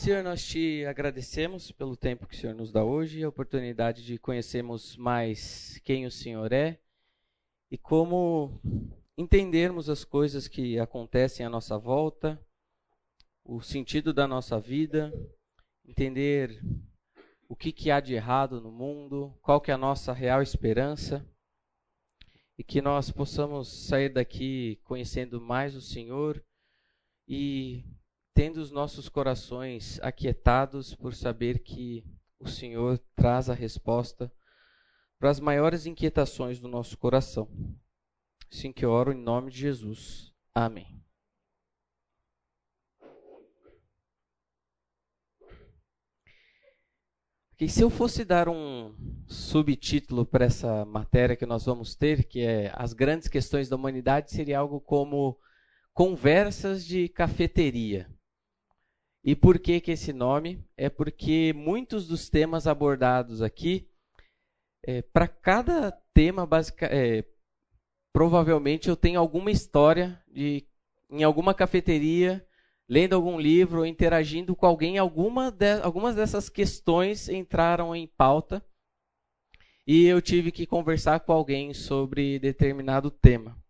Senhor, nós te agradecemos pelo tempo que o Senhor nos dá hoje a oportunidade de conhecermos mais quem o Senhor é e como entendermos as coisas que acontecem à nossa volta, o sentido da nossa vida, entender o que, que há de errado no mundo, qual que é a nossa real esperança e que nós possamos sair daqui conhecendo mais o Senhor e tendo os nossos corações aquietados por saber que o Senhor traz a resposta para as maiores inquietações do nosso coração. Assim que oro em nome de Jesus. Amém. E se eu fosse dar um subtítulo para essa matéria que nós vamos ter, que é As Grandes Questões da Humanidade, seria algo como Conversas de Cafeteria. E por que, que esse nome? É porque muitos dos temas abordados aqui, é, para cada tema, basic, é, provavelmente eu tenho alguma história de em alguma cafeteria, lendo algum livro, interagindo com alguém, alguma de, algumas dessas questões entraram em pauta e eu tive que conversar com alguém sobre determinado tema.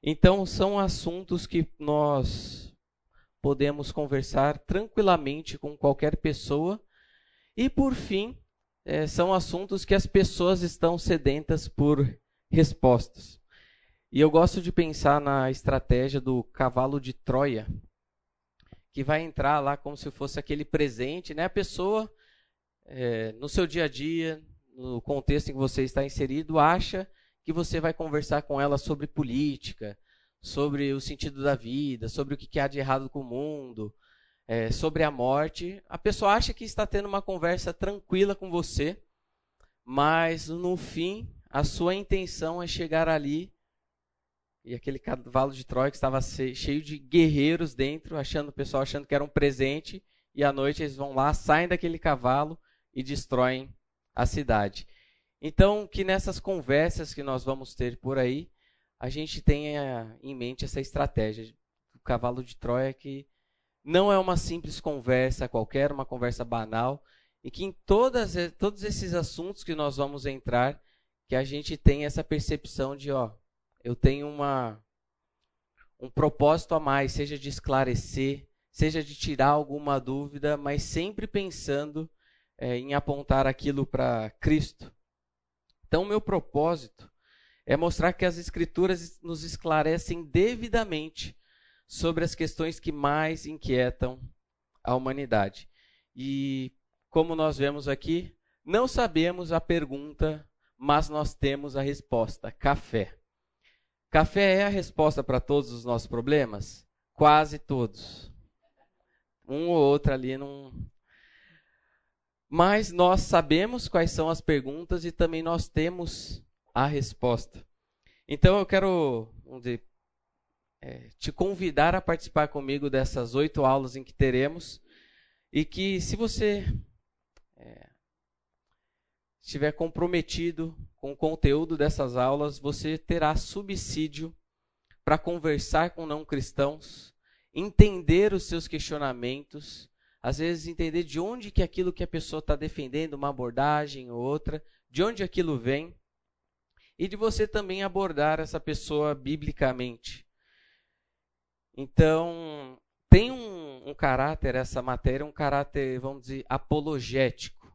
Então, são assuntos que nós podemos conversar tranquilamente com qualquer pessoa. E, por fim, é, são assuntos que as pessoas estão sedentas por respostas. E eu gosto de pensar na estratégia do cavalo de Troia, que vai entrar lá como se fosse aquele presente, né? A pessoa, é, no seu dia a dia, no contexto em que você está inserido, acha que você vai conversar com ela sobre política, sobre o sentido da vida, sobre o que há de errado com o mundo, é, sobre a morte, a pessoa acha que está tendo uma conversa tranquila com você, mas no fim a sua intenção é chegar ali e aquele cavalo de Troia que estava cheio de guerreiros dentro, achando o pessoal achando que era um presente, e à noite eles vão lá, saem daquele cavalo e destroem a cidade. Então, que nessas conversas que nós vamos ter por aí, a gente tenha em mente essa estratégia do cavalo de Troia que não é uma simples conversa qualquer, uma conversa banal, e que em todas, todos esses assuntos que nós vamos entrar, que a gente tenha essa percepção de, ó, eu tenho uma um propósito a mais, seja de esclarecer, seja de tirar alguma dúvida, mas sempre pensando é, em apontar aquilo para Cristo. Então, meu propósito é mostrar que as Escrituras nos esclarecem devidamente sobre as questões que mais inquietam a humanidade. E, como nós vemos aqui, não sabemos a pergunta, mas nós temos a resposta: café. Café é a resposta para todos os nossos problemas? Quase todos. Um ou outro ali não. Mas nós sabemos quais são as perguntas e também nós temos a resposta. Então eu quero dizer, é, te convidar a participar comigo dessas oito aulas em que teremos e que se você é, estiver comprometido com o conteúdo dessas aulas, você terá subsídio para conversar com não cristãos, entender os seus questionamentos, às vezes entender de onde que aquilo que a pessoa está defendendo, uma abordagem ou outra, de onde aquilo vem e de você também abordar essa pessoa biblicamente. Então, tem um, um, caráter, essa matéria, um caráter, vamos dizer, apologético.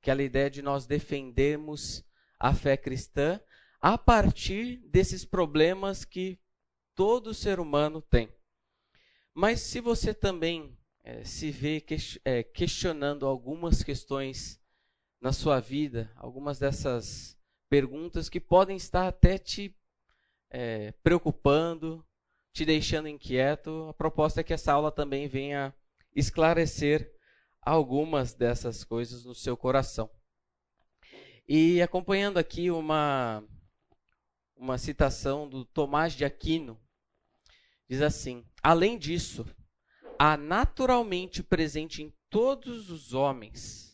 Aquela ideia de nós defendermos a fé cristã a partir desses problemas que todo ser humano tem. Mas se você também é, se vê é, questionando algumas questões na sua vida, algumas dessas perguntas que podem estar até te é, preocupando, te deixando inquieto. A proposta é que essa aula também venha esclarecer algumas dessas coisas no seu coração. E acompanhando aqui uma, uma citação do Tomás de Aquino, diz assim: Além disso, há naturalmente presente em todos os homens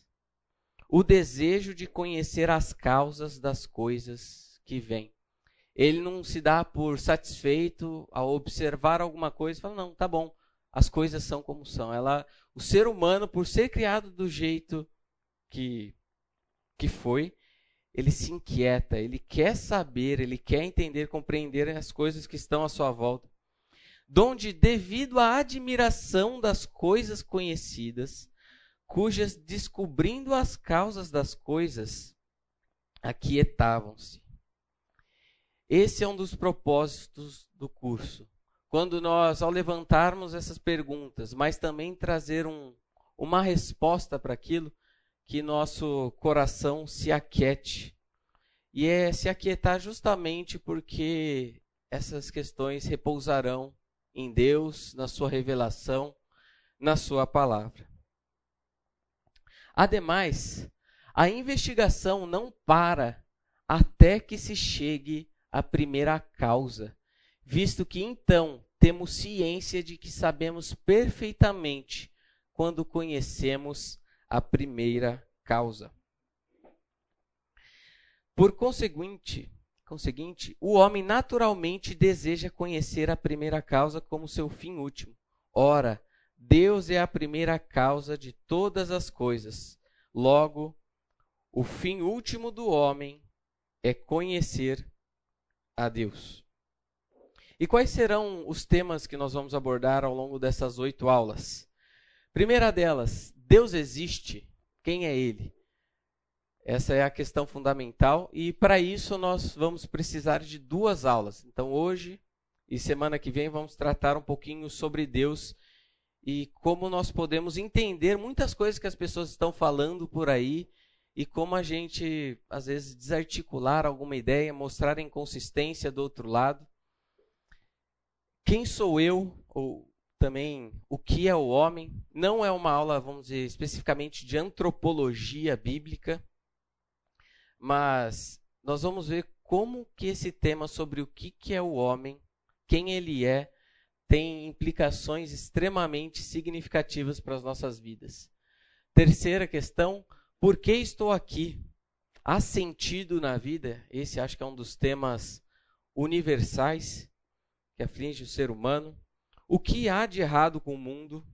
o desejo de conhecer as causas das coisas que vêm. Ele não se dá por satisfeito ao observar alguma coisa e fala: não, tá bom, as coisas são como são. Ela, o ser humano, por ser criado do jeito que, que foi, ele se inquieta, ele quer saber, ele quer entender, compreender as coisas que estão à sua volta. Donde, devido à admiração das coisas conhecidas, cujas descobrindo as causas das coisas, aquietavam-se. Esse é um dos propósitos do curso. Quando nós, ao levantarmos essas perguntas, mas também trazer um, uma resposta para aquilo, que nosso coração se aquiete. E é se aquietar justamente porque essas questões repousarão em Deus, na sua revelação, na sua palavra. Ademais, a investigação não para até que se chegue à primeira causa, visto que então temos ciência de que sabemos perfeitamente quando conhecemos a primeira causa. Por conseguinte, conseguinte, o homem naturalmente deseja conhecer a primeira causa como seu fim último. Ora, Deus é a primeira causa de todas as coisas. Logo, o fim último do homem é conhecer a Deus. E quais serão os temas que nós vamos abordar ao longo dessas oito aulas? Primeira delas, Deus existe. Quem é Ele? Essa é a questão fundamental e para isso nós vamos precisar de duas aulas. Então hoje e semana que vem vamos tratar um pouquinho sobre Deus e como nós podemos entender muitas coisas que as pessoas estão falando por aí e como a gente às vezes desarticular alguma ideia, mostrar inconsistência do outro lado. Quem sou eu ou também o que é o homem. Não é uma aula, vamos dizer, especificamente de antropologia bíblica, mas nós vamos ver como que esse tema sobre o que, que é o homem, quem ele é, tem implicações extremamente significativas para as nossas vidas. Terceira questão, por que estou aqui? Há sentido na vida? Esse acho que é um dos temas universais que aflige o ser humano o que há de errado com o mundo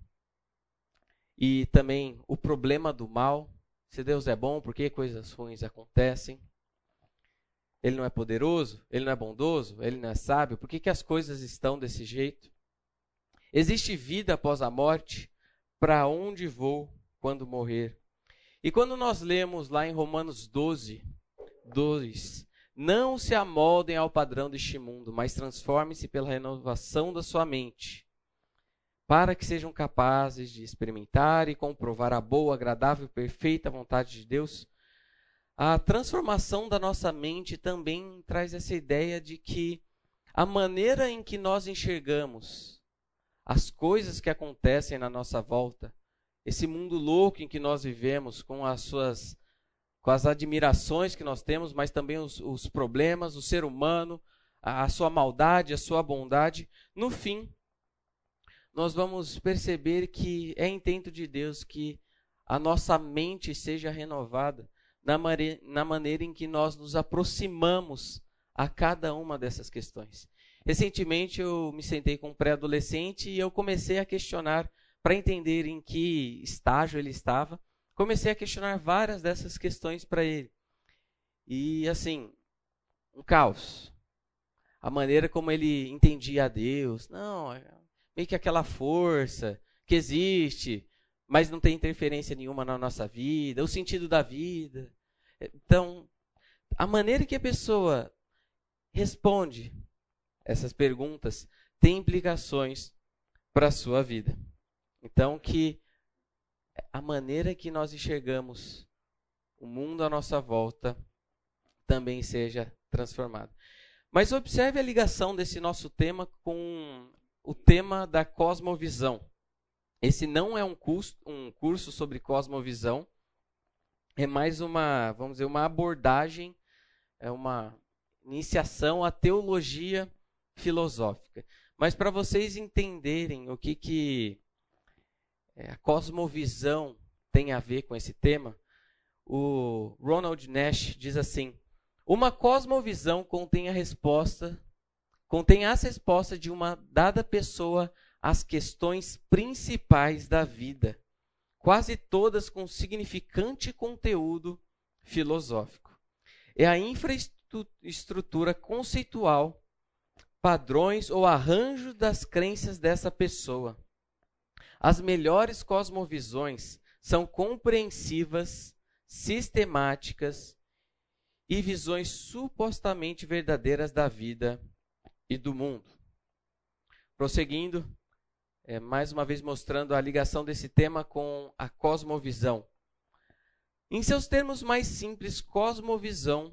e também o problema do mal. Se Deus é bom, por que coisas ruins acontecem? Ele não é poderoso? Ele não é bondoso? Ele não é sábio? Por que, que as coisas estão desse jeito? Existe vida após a morte? Para onde vou quando morrer? E quando nós lemos lá em Romanos 12, 2, não se amoldem ao padrão deste mundo, mas transformem-se pela renovação da sua mente para que sejam capazes de experimentar e comprovar a boa, agradável e perfeita vontade de Deus. A transformação da nossa mente também traz essa ideia de que a maneira em que nós enxergamos as coisas que acontecem na nossa volta, esse mundo louco em que nós vivemos, com as suas com as admirações que nós temos, mas também os, os problemas, o ser humano, a, a sua maldade, a sua bondade, no fim nós vamos perceber que é intento de Deus que a nossa mente seja renovada na, na maneira em que nós nos aproximamos a cada uma dessas questões. Recentemente eu me sentei com um pré-adolescente e eu comecei a questionar, para entender em que estágio ele estava, comecei a questionar várias dessas questões para ele. E assim, um caos. A maneira como ele entendia a Deus. Não, meio que aquela força que existe, mas não tem interferência nenhuma na nossa vida, o sentido da vida. Então, a maneira que a pessoa responde essas perguntas tem implicações para a sua vida. Então, que a maneira que nós enxergamos o mundo à nossa volta também seja transformada. Mas observe a ligação desse nosso tema com o tema da cosmovisão. Esse não é um curso, um curso sobre cosmovisão, é mais uma, vamos dizer, uma abordagem, é uma iniciação à teologia filosófica. Mas para vocês entenderem o que, que é, a cosmovisão tem a ver com esse tema, o Ronald Nash diz assim: uma cosmovisão contém a resposta contém as respostas de uma dada pessoa as questões principais da vida, quase todas com significante conteúdo filosófico. É a infraestrutura conceitual, padrões ou arranjo das crenças dessa pessoa. As melhores cosmovisões são compreensivas, sistemáticas e visões supostamente verdadeiras da vida e do mundo. Prosseguindo, é, mais uma vez mostrando a ligação desse tema com a cosmovisão. Em seus termos mais simples, cosmovisão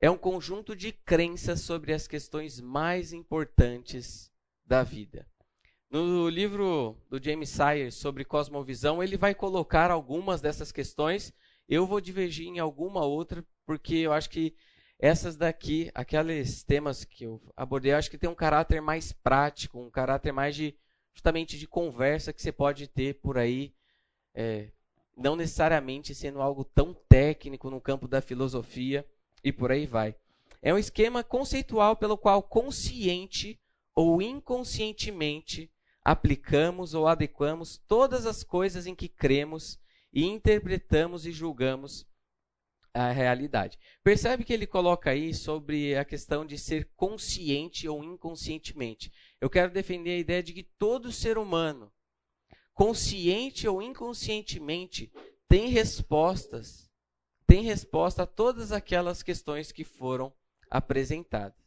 é um conjunto de crenças sobre as questões mais importantes da vida. No livro do James Sire sobre cosmovisão, ele vai colocar algumas dessas questões. Eu vou divergir em alguma outra, porque eu acho que essas daqui, aqueles temas que eu abordei, eu acho que tem um caráter mais prático, um caráter mais de justamente de conversa que você pode ter por aí, é, não necessariamente sendo algo tão técnico no campo da filosofia e por aí vai. É um esquema conceitual pelo qual consciente ou inconscientemente aplicamos ou adequamos todas as coisas em que cremos e interpretamos e julgamos a realidade. Percebe que ele coloca aí sobre a questão de ser consciente ou inconscientemente. Eu quero defender a ideia de que todo ser humano, consciente ou inconscientemente, tem respostas, tem resposta a todas aquelas questões que foram apresentadas.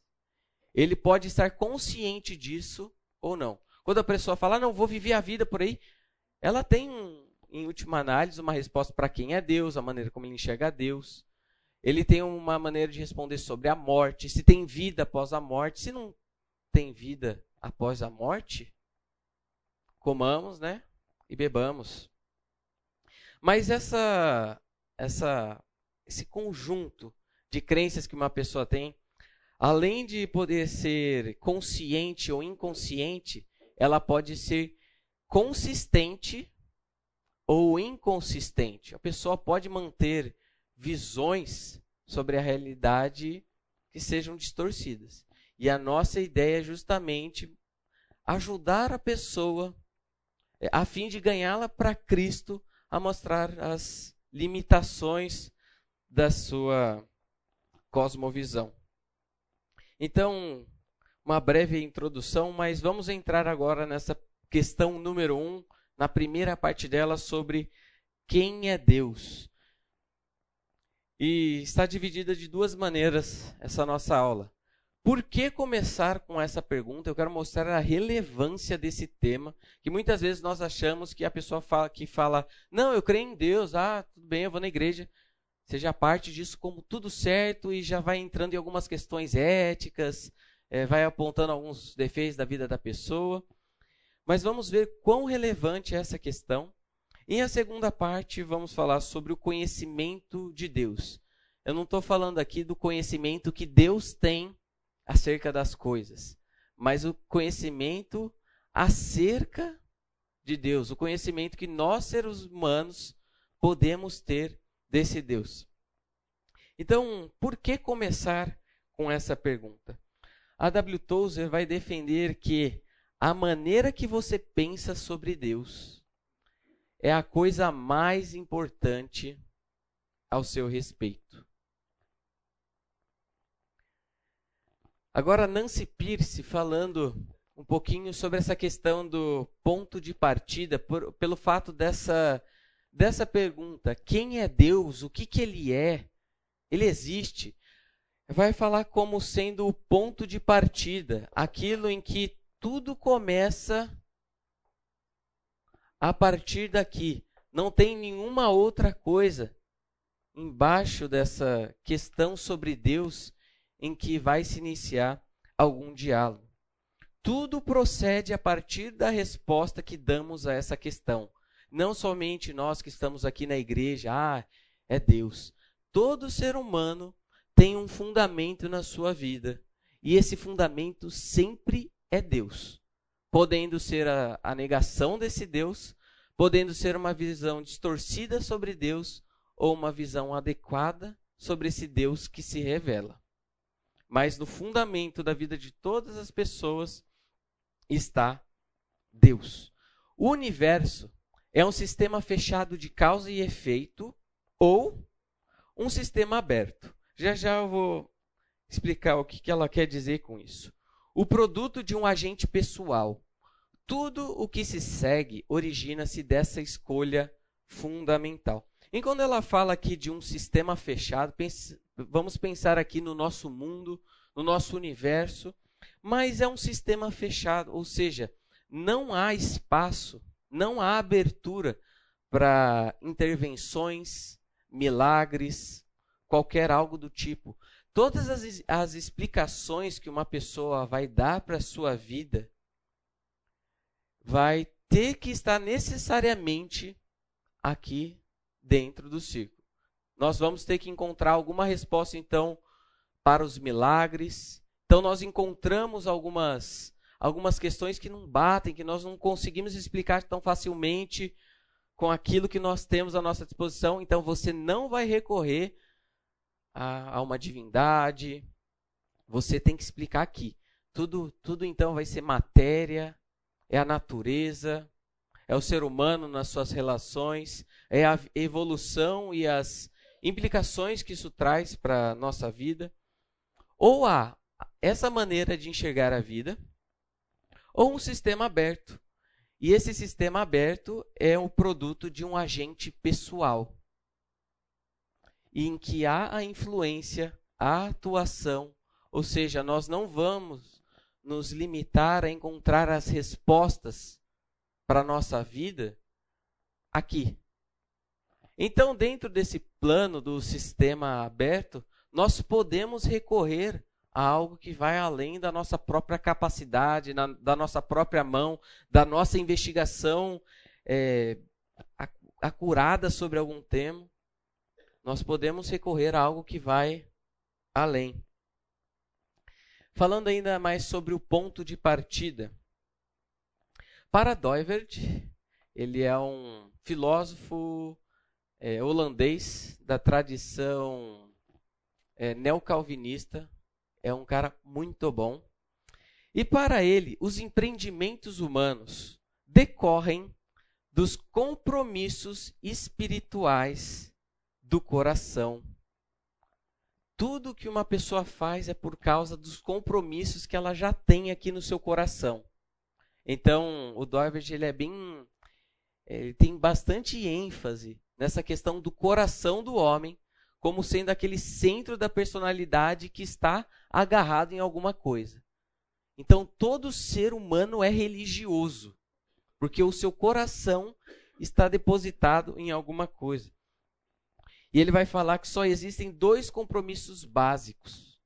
Ele pode estar consciente disso ou não. Quando a pessoa fala, ah, não, vou viver a vida por aí, ela tem, em última análise, uma resposta para quem é Deus, a maneira como ele enxerga Deus. Ele tem uma maneira de responder sobre a morte, se tem vida após a morte, se não tem vida após a morte, comamos, né? E bebamos. Mas essa, essa, esse conjunto de crenças que uma pessoa tem, além de poder ser consciente ou inconsciente, ela pode ser consistente ou inconsistente. A pessoa pode manter visões sobre a realidade que sejam distorcidas. E a nossa ideia é justamente ajudar a pessoa, é, a fim de ganhá-la para Cristo, a mostrar as limitações da sua cosmovisão. Então, uma breve introdução, mas vamos entrar agora nessa questão número um, na primeira parte dela, sobre quem é Deus. E está dividida de duas maneiras essa nossa aula. Por que começar com essa pergunta? Eu quero mostrar a relevância desse tema, que muitas vezes nós achamos que a pessoa fala que fala: "Não, eu creio em Deus, ah, tudo bem, eu vou na igreja". Seja parte disso como tudo certo e já vai entrando em algumas questões éticas, é, vai apontando alguns defeitos da vida da pessoa. Mas vamos ver quão relevante é essa questão. Em a segunda parte, vamos falar sobre o conhecimento de Deus. Eu não estou falando aqui do conhecimento que Deus tem acerca das coisas, mas o conhecimento acerca de Deus, o conhecimento que nós, seres humanos, podemos ter desse Deus. Então, por que começar com essa pergunta? A W. Tozer vai defender que a maneira que você pensa sobre Deus é a coisa mais importante ao seu respeito. Agora, Nancy Pierce falando um pouquinho sobre essa questão do ponto de partida, por, pelo fato dessa, dessa pergunta: quem é Deus? O que, que ele é? Ele existe? Vai falar como sendo o ponto de partida, aquilo em que tudo começa a partir daqui. Não tem nenhuma outra coisa embaixo dessa questão sobre Deus em que vai se iniciar algum diálogo. Tudo procede a partir da resposta que damos a essa questão. Não somente nós que estamos aqui na igreja, ah, é Deus. Todo ser humano tem um fundamento na sua vida. E esse fundamento sempre é Deus. Podendo ser a, a negação desse Deus, podendo ser uma visão distorcida sobre Deus ou uma visão adequada sobre esse Deus que se revela mas no fundamento da vida de todas as pessoas está Deus. O universo é um sistema fechado de causa e efeito ou um sistema aberto. Já já eu vou explicar o que ela quer dizer com isso. O produto de um agente pessoal. Tudo o que se segue origina-se dessa escolha fundamental. E quando ela fala aqui de um sistema fechado, pense, vamos pensar aqui no nosso mundo, no nosso universo, mas é um sistema fechado, ou seja, não há espaço, não há abertura para intervenções, milagres, qualquer algo do tipo. Todas as, as explicações que uma pessoa vai dar para a sua vida vai ter que estar necessariamente aqui dentro do círculo. Nós vamos ter que encontrar alguma resposta, então, para os milagres. Então, nós encontramos algumas, algumas questões que não batem, que nós não conseguimos explicar tão facilmente com aquilo que nós temos à nossa disposição. Então, você não vai recorrer a, a uma divindade. Você tem que explicar aqui. Tudo, tudo então vai ser matéria, é a natureza, é o ser humano nas suas relações, é a evolução e as implicações que isso traz para a nossa vida. Ou há essa maneira de enxergar a vida, ou um sistema aberto. E esse sistema aberto é o produto de um agente pessoal em que há a influência, a atuação, ou seja, nós não vamos nos limitar a encontrar as respostas para a nossa vida aqui. Então, dentro desse plano do sistema aberto, nós podemos recorrer a algo que vai além da nossa própria capacidade, na, da nossa própria mão, da nossa investigação é, acurada sobre algum tema nós podemos recorrer a algo que vai além. Falando ainda mais sobre o ponto de partida. Para Doivert, ele é um filósofo é, holandês da tradição é, neocalvinista, é um cara muito bom. E para ele, os empreendimentos humanos decorrem dos compromissos espirituais do coração. Tudo que uma pessoa faz é por causa dos compromissos que ela já tem aqui no seu coração. Então, o Doivert ele é bem ele tem bastante ênfase nessa questão do coração do homem como sendo aquele centro da personalidade que está agarrado em alguma coisa. Então, todo ser humano é religioso, porque o seu coração está depositado em alguma coisa. E ele vai falar que só existem dois compromissos básicos,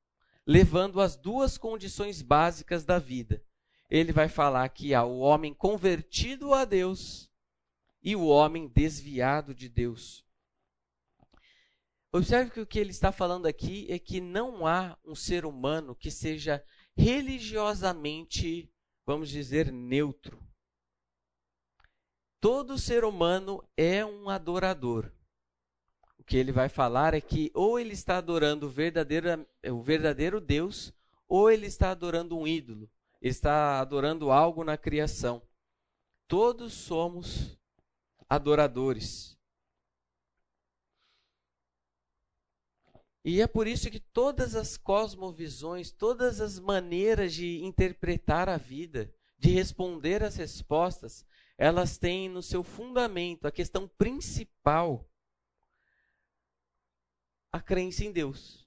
levando as duas condições básicas da vida. Ele vai falar que há o homem convertido a Deus e o homem desviado de Deus. Observe que o que ele está falando aqui é que não há um ser humano que seja religiosamente, vamos dizer, neutro. Todo ser humano é um adorador que ele vai falar é que ou ele está adorando o verdadeiro, o verdadeiro Deus, ou ele está adorando um ídolo, ele está adorando algo na criação. Todos somos adoradores. E é por isso que todas as cosmovisões, todas as maneiras de interpretar a vida, de responder às respostas, elas têm no seu fundamento a questão principal a crença em Deus.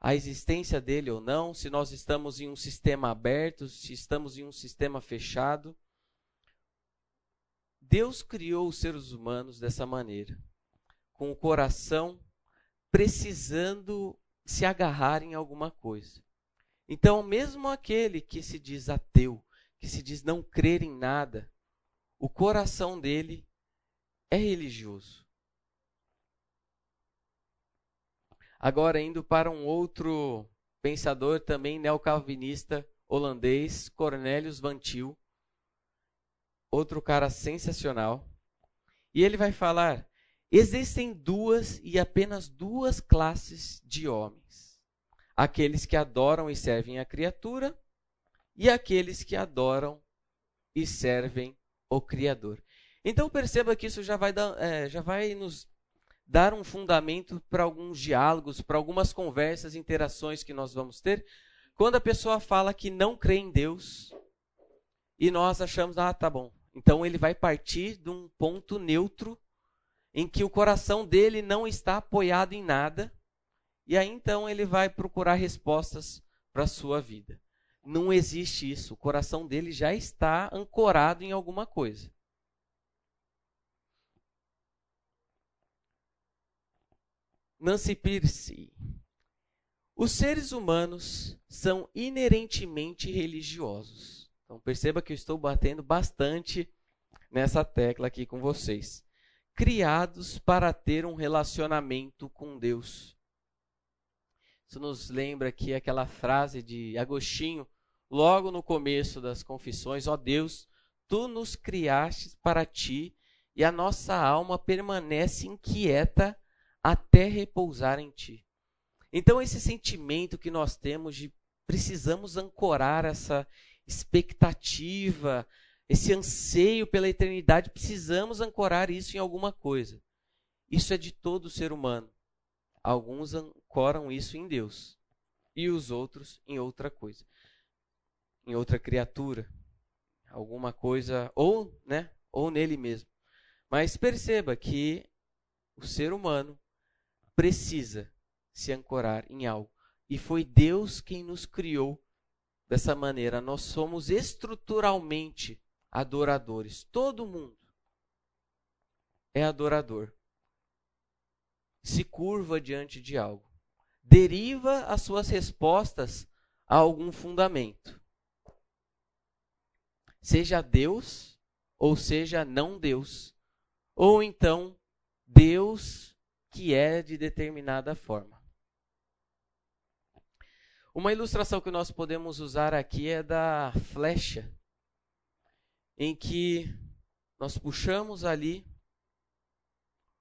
A existência dele ou não, se nós estamos em um sistema aberto, se estamos em um sistema fechado. Deus criou os seres humanos dessa maneira, com o coração precisando se agarrar em alguma coisa. Então, mesmo aquele que se diz ateu, que se diz não crer em nada, o coração dele é religioso. Agora, indo para um outro pensador também neocalvinista holandês, Cornelius Van Til, outro cara sensacional. E ele vai falar: existem duas e apenas duas classes de homens: aqueles que adoram e servem a criatura e aqueles que adoram e servem o Criador. Então perceba que isso já vai, dar, é, já vai nos dar um fundamento para alguns diálogos, para algumas conversas, interações que nós vamos ter, quando a pessoa fala que não crê em Deus e nós achamos, ah, tá bom. Então ele vai partir de um ponto neutro em que o coração dele não está apoiado em nada, e aí então ele vai procurar respostas para a sua vida. Não existe isso. O coração dele já está ancorado em alguma coisa. Nancy Pierce. Os seres humanos são inerentemente religiosos. Então perceba que eu estou batendo bastante nessa tecla aqui com vocês. Criados para ter um relacionamento com Deus. Isso nos lembra aqui aquela frase de Agostinho, logo no começo das confissões: Ó oh Deus, tu nos criaste para ti e a nossa alma permanece inquieta até repousar em ti. Então, esse sentimento que nós temos de precisamos ancorar essa expectativa, esse anseio pela eternidade, precisamos ancorar isso em alguma coisa. Isso é de todo ser humano. Alguns ancoram isso em Deus e os outros em outra coisa, em outra criatura, alguma coisa ou, né, ou nele mesmo. Mas perceba que o ser humano precisa se ancorar em algo. E foi Deus quem nos criou dessa maneira. Nós somos estruturalmente adoradores. Todo mundo é adorador. Se curva diante de algo. Deriva as suas respostas a algum fundamento. Seja Deus ou seja não Deus. Ou então Deus que é de determinada forma. Uma ilustração que nós podemos usar aqui é da flecha, em que nós puxamos ali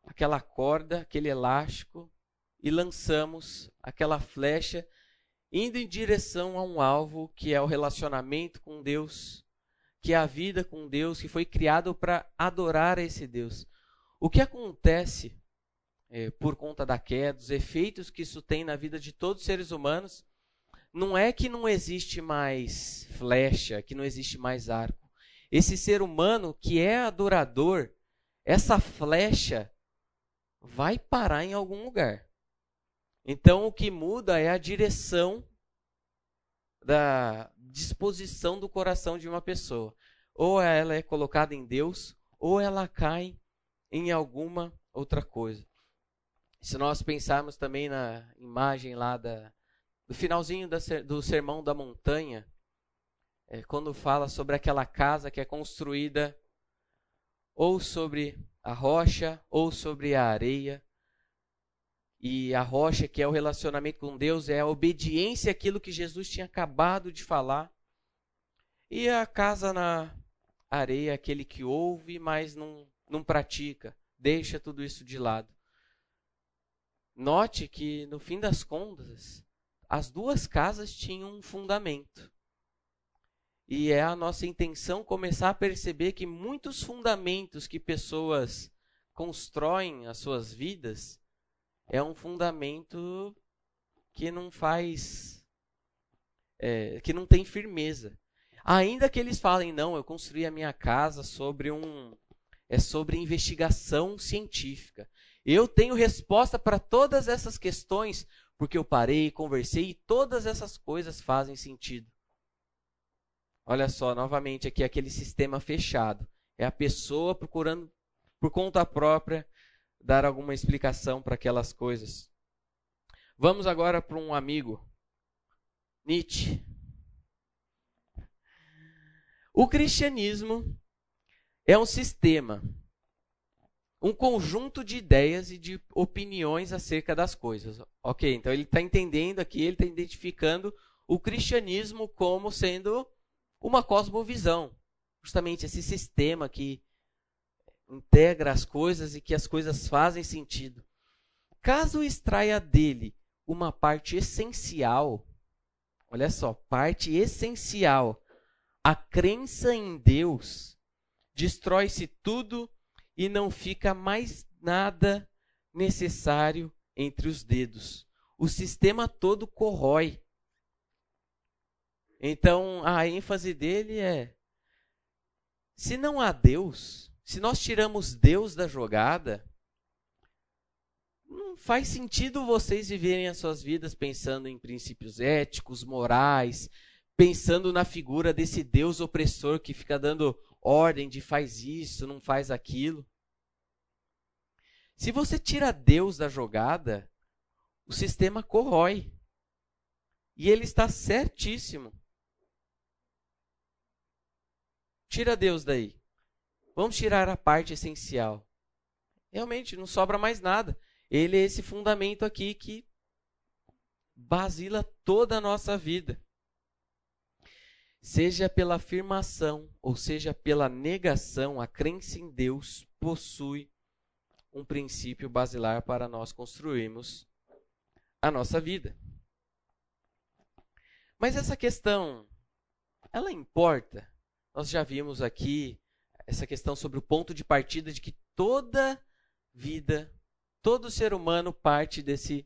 aquela corda, aquele elástico e lançamos aquela flecha indo em direção a um alvo que é o relacionamento com Deus, que é a vida com Deus, que foi criado para adorar esse Deus. O que acontece é, por conta da queda, dos efeitos que isso tem na vida de todos os seres humanos, não é que não existe mais flecha, que não existe mais arco. Esse ser humano que é adorador, essa flecha vai parar em algum lugar. Então o que muda é a direção da disposição do coração de uma pessoa. Ou ela é colocada em Deus, ou ela cai em alguma outra coisa. Se nós pensarmos também na imagem lá da, do finalzinho da, do Sermão da Montanha, é, quando fala sobre aquela casa que é construída ou sobre a rocha ou sobre a areia, e a rocha, que é o relacionamento com Deus, é a obediência àquilo que Jesus tinha acabado de falar. E a casa na areia, aquele que ouve, mas não, não pratica, deixa tudo isso de lado. Note que, no fim das contas, as duas casas tinham um fundamento. E é a nossa intenção começar a perceber que muitos fundamentos que pessoas constroem as suas vidas é um fundamento que não faz. É, que não tem firmeza. Ainda que eles falem, não, eu construí a minha casa sobre um. É sobre investigação científica. Eu tenho resposta para todas essas questões, porque eu parei, conversei e todas essas coisas fazem sentido. Olha só, novamente aqui aquele sistema fechado. É a pessoa procurando por conta própria dar alguma explicação para aquelas coisas. Vamos agora para um amigo, Nietzsche. O cristianismo é um sistema um conjunto de ideias e de opiniões acerca das coisas. Ok, então ele está entendendo aqui, ele está identificando o cristianismo como sendo uma cosmovisão. Justamente esse sistema que integra as coisas e que as coisas fazem sentido. Caso extraia dele uma parte essencial, olha só, parte essencial a crença em Deus, destrói-se tudo e não fica mais nada necessário entre os dedos. O sistema todo corrói. Então, a ênfase dele é: se não há Deus, se nós tiramos Deus da jogada, não faz sentido vocês viverem as suas vidas pensando em princípios éticos, morais, pensando na figura desse Deus opressor que fica dando ordem de faz isso, não faz aquilo. Se você tira Deus da jogada, o sistema corrói. E ele está certíssimo. Tira Deus daí. Vamos tirar a parte essencial. Realmente não sobra mais nada. Ele é esse fundamento aqui que basila toda a nossa vida. Seja pela afirmação ou seja pela negação, a crença em Deus possui um princípio basilar para nós construirmos a nossa vida. Mas essa questão, ela importa? Nós já vimos aqui essa questão sobre o ponto de partida de que toda vida, todo ser humano parte desse,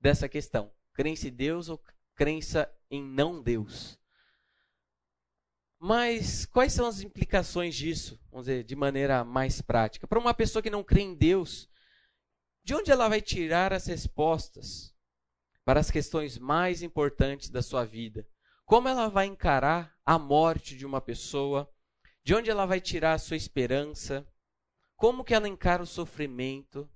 dessa questão: crença em Deus ou crença em não Deus. Mas quais são as implicações disso, vamos dizer, de maneira mais prática? Para uma pessoa que não crê em Deus, de onde ela vai tirar as respostas para as questões mais importantes da sua vida? Como ela vai encarar a morte de uma pessoa? De onde ela vai tirar a sua esperança? Como que ela encara o sofrimento?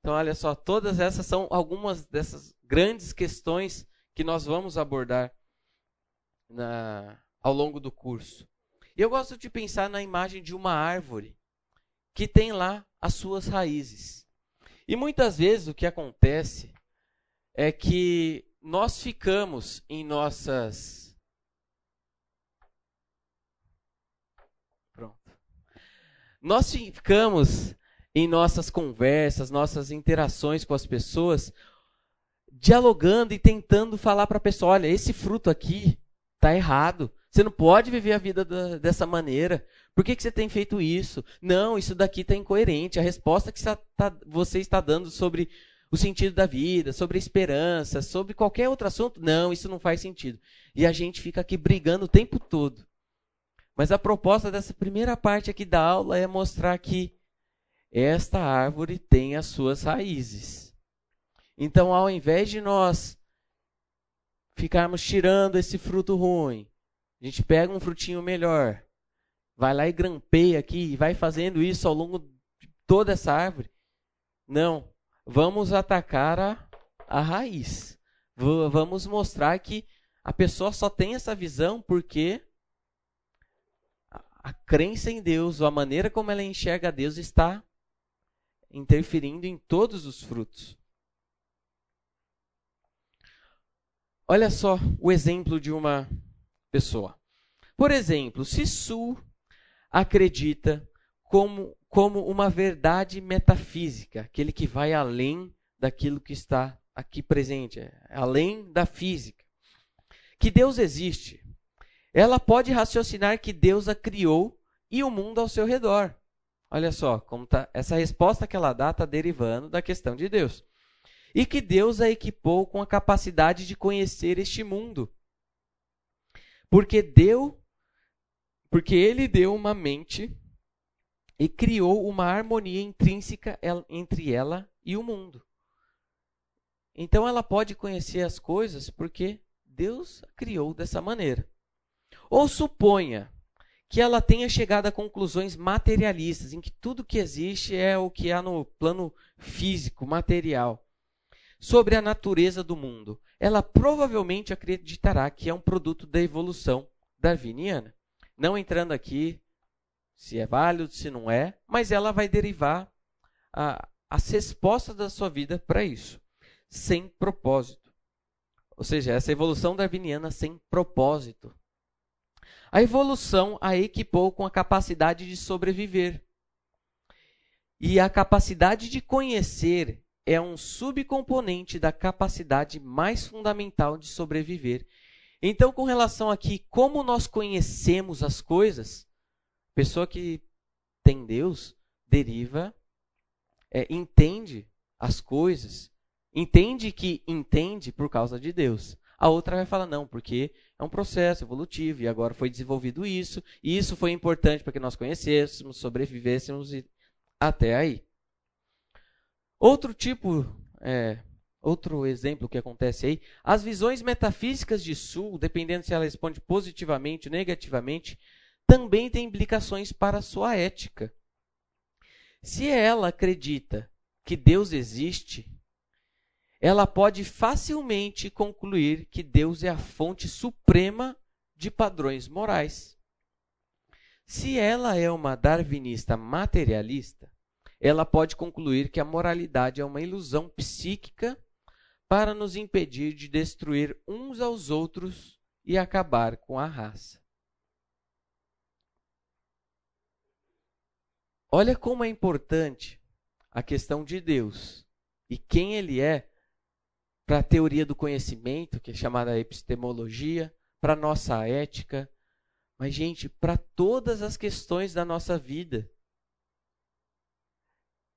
Então, olha só, todas essas são algumas dessas grandes questões que nós vamos abordar na, ao longo do curso. Eu gosto de pensar na imagem de uma árvore que tem lá as suas raízes. E muitas vezes o que acontece é que nós ficamos em nossas Nós ficamos em nossas conversas, nossas interações com as pessoas, dialogando e tentando falar para a pessoa: olha, esse fruto aqui está errado. Você não pode viver a vida da, dessa maneira. Por que, que você tem feito isso? Não, isso daqui está incoerente. A resposta que tá, você está dando sobre o sentido da vida, sobre a esperança, sobre qualquer outro assunto, não, isso não faz sentido. E a gente fica aqui brigando o tempo todo. Mas a proposta dessa primeira parte aqui da aula é mostrar que esta árvore tem as suas raízes. Então, ao invés de nós ficarmos tirando esse fruto ruim, a gente pega um frutinho melhor, vai lá e grampeia aqui e vai fazendo isso ao longo de toda essa árvore. Não, vamos atacar a, a raiz. V vamos mostrar que a pessoa só tem essa visão porque a crença em Deus, ou a maneira como ela enxerga Deus, está interferindo em todos os frutos. Olha só o exemplo de uma pessoa. Por exemplo, se Su acredita como, como uma verdade metafísica, aquele que vai além daquilo que está aqui presente, além da física, que Deus existe, ela pode raciocinar que Deus a criou e o mundo ao seu redor. Olha só, como tá, essa resposta que ela dá está derivando da questão de Deus. E que Deus a equipou com a capacidade de conhecer este mundo. Porque deu, porque ele deu uma mente e criou uma harmonia intrínseca entre ela e o mundo. Então ela pode conhecer as coisas porque Deus a criou dessa maneira. Ou suponha que ela tenha chegado a conclusões materialistas, em que tudo que existe é o que há no plano físico, material, sobre a natureza do mundo. Ela provavelmente acreditará que é um produto da evolução darwiniana. Não entrando aqui se é válido, se não é, mas ela vai derivar a, as respostas da sua vida para isso, sem propósito. Ou seja, essa evolução darwiniana sem propósito. A evolução a equipou com a capacidade de sobreviver. E a capacidade de conhecer é um subcomponente da capacidade mais fundamental de sobreviver. Então, com relação aqui, como nós conhecemos as coisas, pessoa que tem Deus deriva, é, entende as coisas, entende que entende por causa de Deus. A outra vai falar, não, porque é um processo evolutivo e agora foi desenvolvido isso, e isso foi importante para que nós conhecêssemos, sobrevivêssemos e até aí. Outro tipo, é, outro exemplo que acontece aí, as visões metafísicas de Sul, dependendo se ela responde positivamente ou negativamente, também têm implicações para a sua ética. Se ela acredita que Deus existe, ela pode facilmente concluir que Deus é a fonte suprema de padrões morais. Se ela é uma darwinista materialista, ela pode concluir que a moralidade é uma ilusão psíquica para nos impedir de destruir uns aos outros e acabar com a raça. Olha como é importante a questão de Deus e quem ele é para a teoria do conhecimento, que é chamada epistemologia, para a nossa ética, mas, gente, para todas as questões da nossa vida.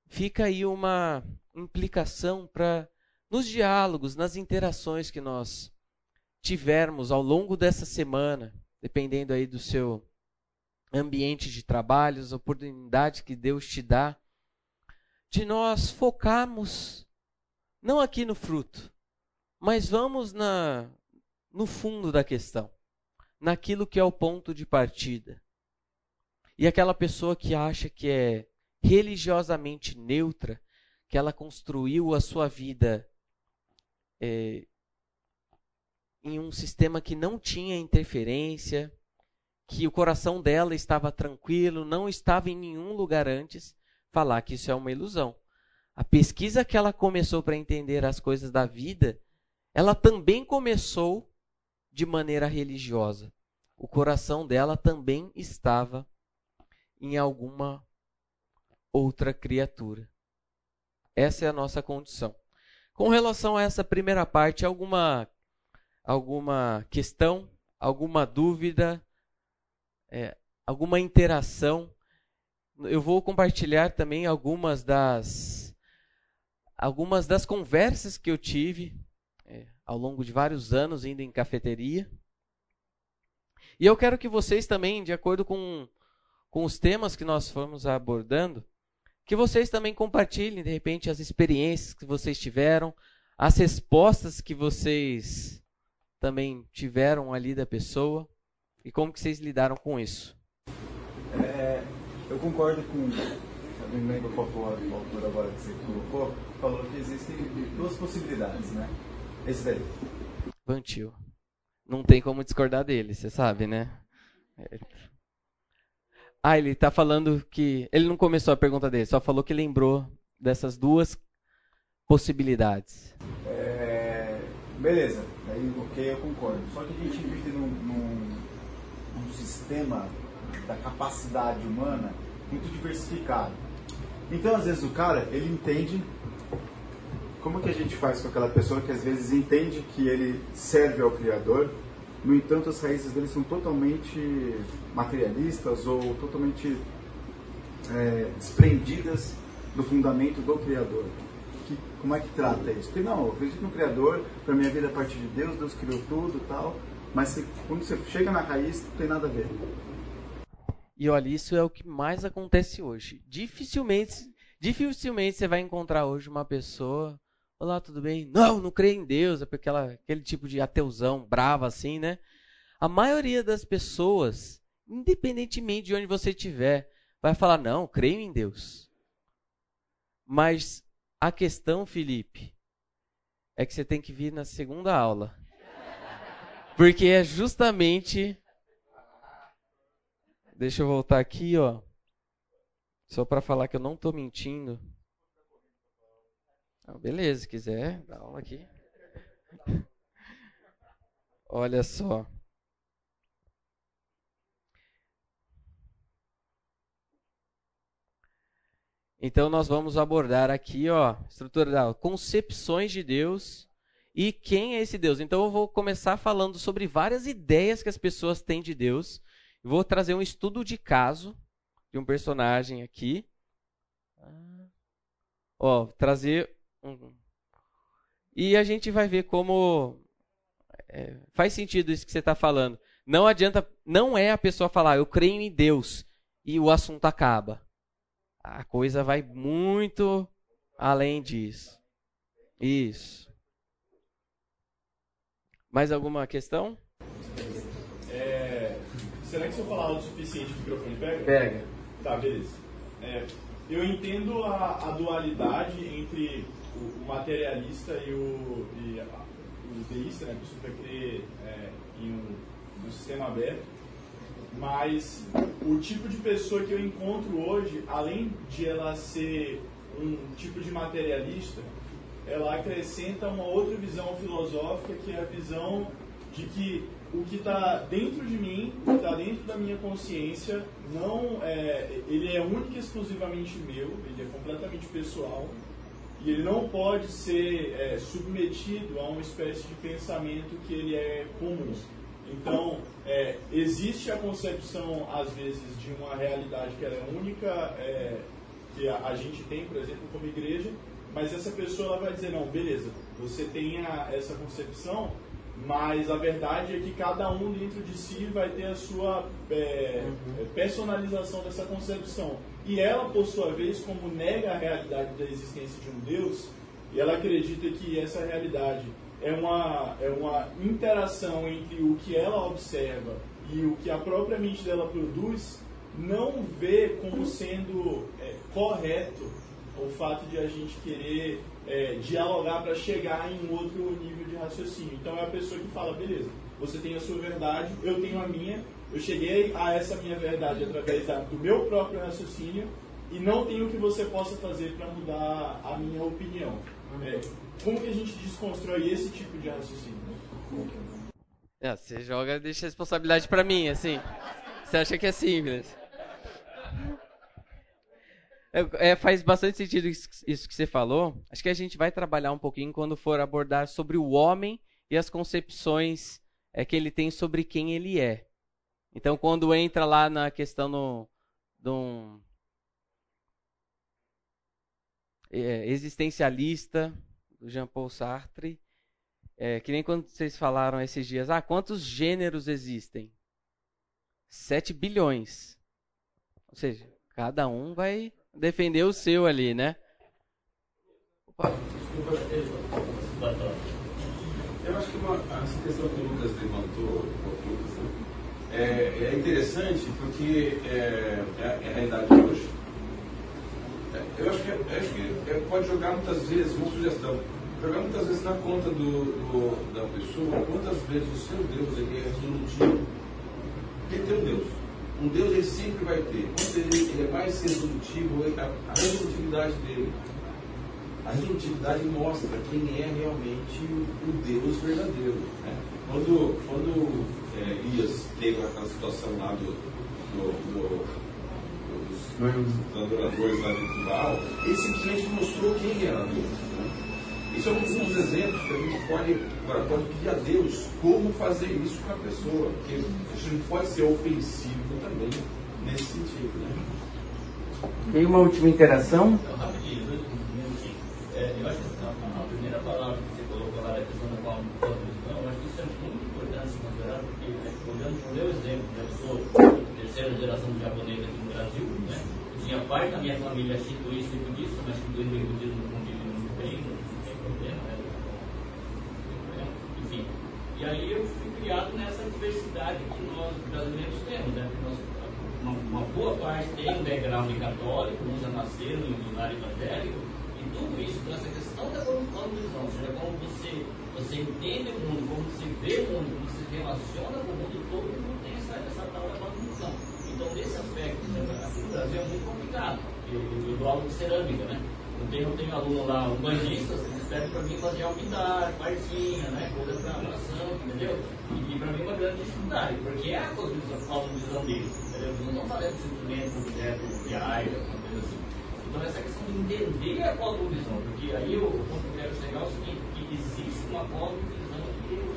Fica aí uma implicação para nos diálogos, nas interações que nós tivermos ao longo dessa semana, dependendo aí do seu ambiente de trabalho, as oportunidades que Deus te dá, de nós focarmos não aqui no fruto, mas vamos na no fundo da questão, naquilo que é o ponto de partida. E aquela pessoa que acha que é religiosamente neutra, que ela construiu a sua vida é, em um sistema que não tinha interferência, que o coração dela estava tranquilo, não estava em nenhum lugar antes, falar que isso é uma ilusão. A pesquisa que ela começou para entender as coisas da vida, ela também começou de maneira religiosa. O coração dela também estava em alguma outra criatura. Essa é a nossa condição. Com relação a essa primeira parte, alguma alguma questão, alguma dúvida, é, alguma interação. Eu vou compartilhar também algumas das algumas das conversas que eu tive é, ao longo de vários anos indo em cafeteria. E eu quero que vocês também, de acordo com, com os temas que nós fomos abordando, que vocês também compartilhem, de repente, as experiências que vocês tiveram, as respostas que vocês também tiveram ali da pessoa. E como que vocês lidaram com isso? É, eu concordo com. Eu não lembro qual foi o autor agora que você colocou, falou que existem duas possibilidades, né? Esse daí. Bantil. Não tem como discordar dele, você sabe, né? Ah, ele está falando que. Ele não começou a pergunta dele, só falou que lembrou dessas duas possibilidades. É, beleza, aí ok, eu concordo. Só que a gente vive num, num um sistema da capacidade humana muito diversificado. Então, às vezes, o cara, ele entende como que a gente faz com aquela pessoa que às vezes entende que ele serve ao Criador, no entanto, as raízes dele são totalmente materialistas ou totalmente é, desprendidas do fundamento do Criador. Que, como é que trata isso? Porque não, eu acredito no Criador, para minha vida é a partir de Deus, Deus criou tudo tal, mas quando você chega na raiz, não tem nada a ver. E olha, isso é o que mais acontece hoje. Dificilmente, dificilmente você vai encontrar hoje uma pessoa. Olá, tudo bem? Não, não creio em Deus, é aquela, aquele tipo de ateuzão brava assim, né? A maioria das pessoas, independentemente de onde você estiver, vai falar: não, creio em Deus. Mas a questão, Felipe, é que você tem que vir na segunda aula. Porque é justamente. Deixa eu voltar aqui, ó. Só para falar que eu não estou mentindo. Ah, beleza, se quiser, dá aula aqui. Olha só. Então nós vamos abordar aqui, ó, estrutura da concepções de Deus e quem é esse Deus. Então eu vou começar falando sobre várias ideias que as pessoas têm de Deus. Vou trazer um estudo de caso de um personagem aqui. Ó, trazer um. E a gente vai ver como é, faz sentido isso que você está falando. Não adianta, não é a pessoa falar, eu creio em Deus e o assunto acaba. A coisa vai muito além disso. Isso. Mais alguma questão? É, será que se eu falar o suficiente o microfone pega? Pega. Tá, beleza. É, eu entendo a, a, dualidade entre o, o materialista e o, e a, o deísta, né, que super crê é, em um, um sistema aberto, mas o tipo de pessoa que eu encontro hoje, além de ela ser um tipo de materialista, ela acrescenta uma outra visão filosófica que é a visão de que o que está dentro de mim, o que está dentro da minha consciência, não é, ele é único e exclusivamente meu, ele é completamente pessoal e ele não pode ser é, submetido a uma espécie de pensamento que ele é comum. Então, é, existe a concepção, às vezes, de uma realidade que ela é única, é, que a, a, gente tem, por exemplo, como igreja, mas essa pessoa ela vai dizer, não, beleza, você tem a, essa concepção, mas a verdade é que cada um dentro de si vai ter a sua é, uhum. É, personalização dessa concepção. E ela, por sua vez, como nega a realidade da existência de um Deus, e ela acredita que essa realidade é uma, é uma interação entre o que ela observa e o que a própria mente dela produz, não vê como sendo é, correto o fato de a gente querer é, dialogar para chegar em outro nível de raciocínio. Então é a pessoa que fala, beleza, você tem a sua verdade, eu tenho a minha, eu cheguei a essa minha verdade através da, do meu próprio raciocínio e não tenho o que você possa fazer para mudar a minha opinião. É, como que a gente desconstrói esse tipo de raciocínio? É, você joga, deixa a responsabilidade para mim, assim. Você acha que é simples? É, é, faz bastante sentido isso, que você falou. Acho que a gente vai trabalhar um pouquinho quando for abordar sobre o homem e as concepções é, que ele tem sobre quem ele é. Então, quando entra lá na questão no, do é, existencialista, do Jean-Paul Sartre, é, que nem quando vocês falaram esses dias, ah, quantos gêneros existem? 7 bilhões. Ou seja, cada um vai defender o seu ali, né? Opa. Eu acho que uma, essa questão que o Lucas levantou, é, é interessante porque é, é, é a realidade de hoje. É, eu acho que, acho que é, pode jogar muitas vezes, uma sugestão, jogar muitas vezes na conta do, do, da pessoa, quantas vezes o seu Deus ele é resolutivo. Porque tem um Deus um Deus ele sempre vai ter. Quanto ele, ele é mais resolutivo, a, a resolutividade dele. A resolutividade mostra quem é realmente o, o Deus verdadeiro. Né? Quando, quando é, Elias teve aquela situação lá do, do, do dos adoradores lá de Baal, ele simplesmente mostrou quem era Deus. Né? Isso é um dos exemplos que a gente pode, pode pedir a Deus como fazer isso com a pessoa, porque a gente não pode ser ofensivo também nesse sentido. Né? Tem uma última interação? Então, rapidinho, é, eu acho que a, a, primeira palavra que você colocou lá da questão da qual eu acho que isso é muito importante se considerar, porque né, olhando o meu exemplo, né, eu sou terceira geração de japonês aqui no Brasil, né? Eu tinha parte da minha família shintoísta e budista, mas shintoísmo e budismo não convivem muito bem, E aí eu fui criado nessa diversidade que nós brasileiros temos, né? Nós, uma, uma, boa parte tem um background católico, uns já nasceram em lar evangélico, e tudo isso com essa questão da visão, ou seja, como você, você entende o mundo, como você vê o mundo, como você relaciona com o mundo, todo mundo tem essa, essa tal da visão. Então, nesse aspecto, né, aqui no Brasil é muito complicado. Eu, eu, eu dou aula de cerâmica, né? Eu tenho, eu tenho aluno lá, um banhista, eles pedem para mim fazer alpidar, partinha, né? Coisa para abração, entendeu? E, e para mim é uma grande dificuldade, porque é a cosmovisão deles, entendeu? Eles não estão fazendo simplesmente um objeto ar, alguma coisa assim. Então, essa questão de entender a cosmovisão, porque aí eu, ponto que eu quero chegar é o seguinte, que existe uma cosmovisão de Deus.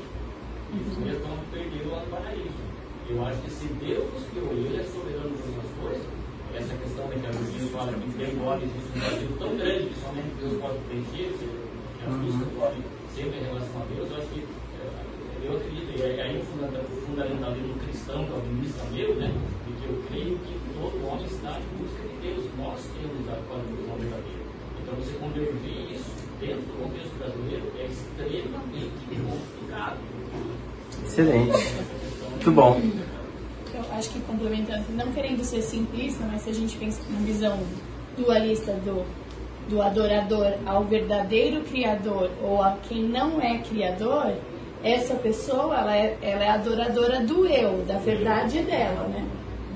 Eles uhum. estão perdendo lá no paraíso. Eu acho que se Deus nos criou, Ele é soberano de todas as coisas, essa questão de que a Bíblia fala que tem existe um vazio tão grande que somente Deus pode preencher, que uhum. buscas podem sempre em relação a Deus, eu acho que eh, eu acredito, e aí o fundamentalismo cristão, calvinista meu, né, de que eu creio que todo homem está em busca de Deus, nós temos a cosmovisão verdadeira. Então você convergir isso dentro do contexto brasileiro é extremamente complicado. Excelente. Muito bom. Acho que complementando, não querendo ser simplista, mas se a gente pensa na visão dualista do, do adorador ao verdadeiro criador ou a quem não é criador, essa pessoa ela é, ela é adoradora do eu, da verdade dela, né?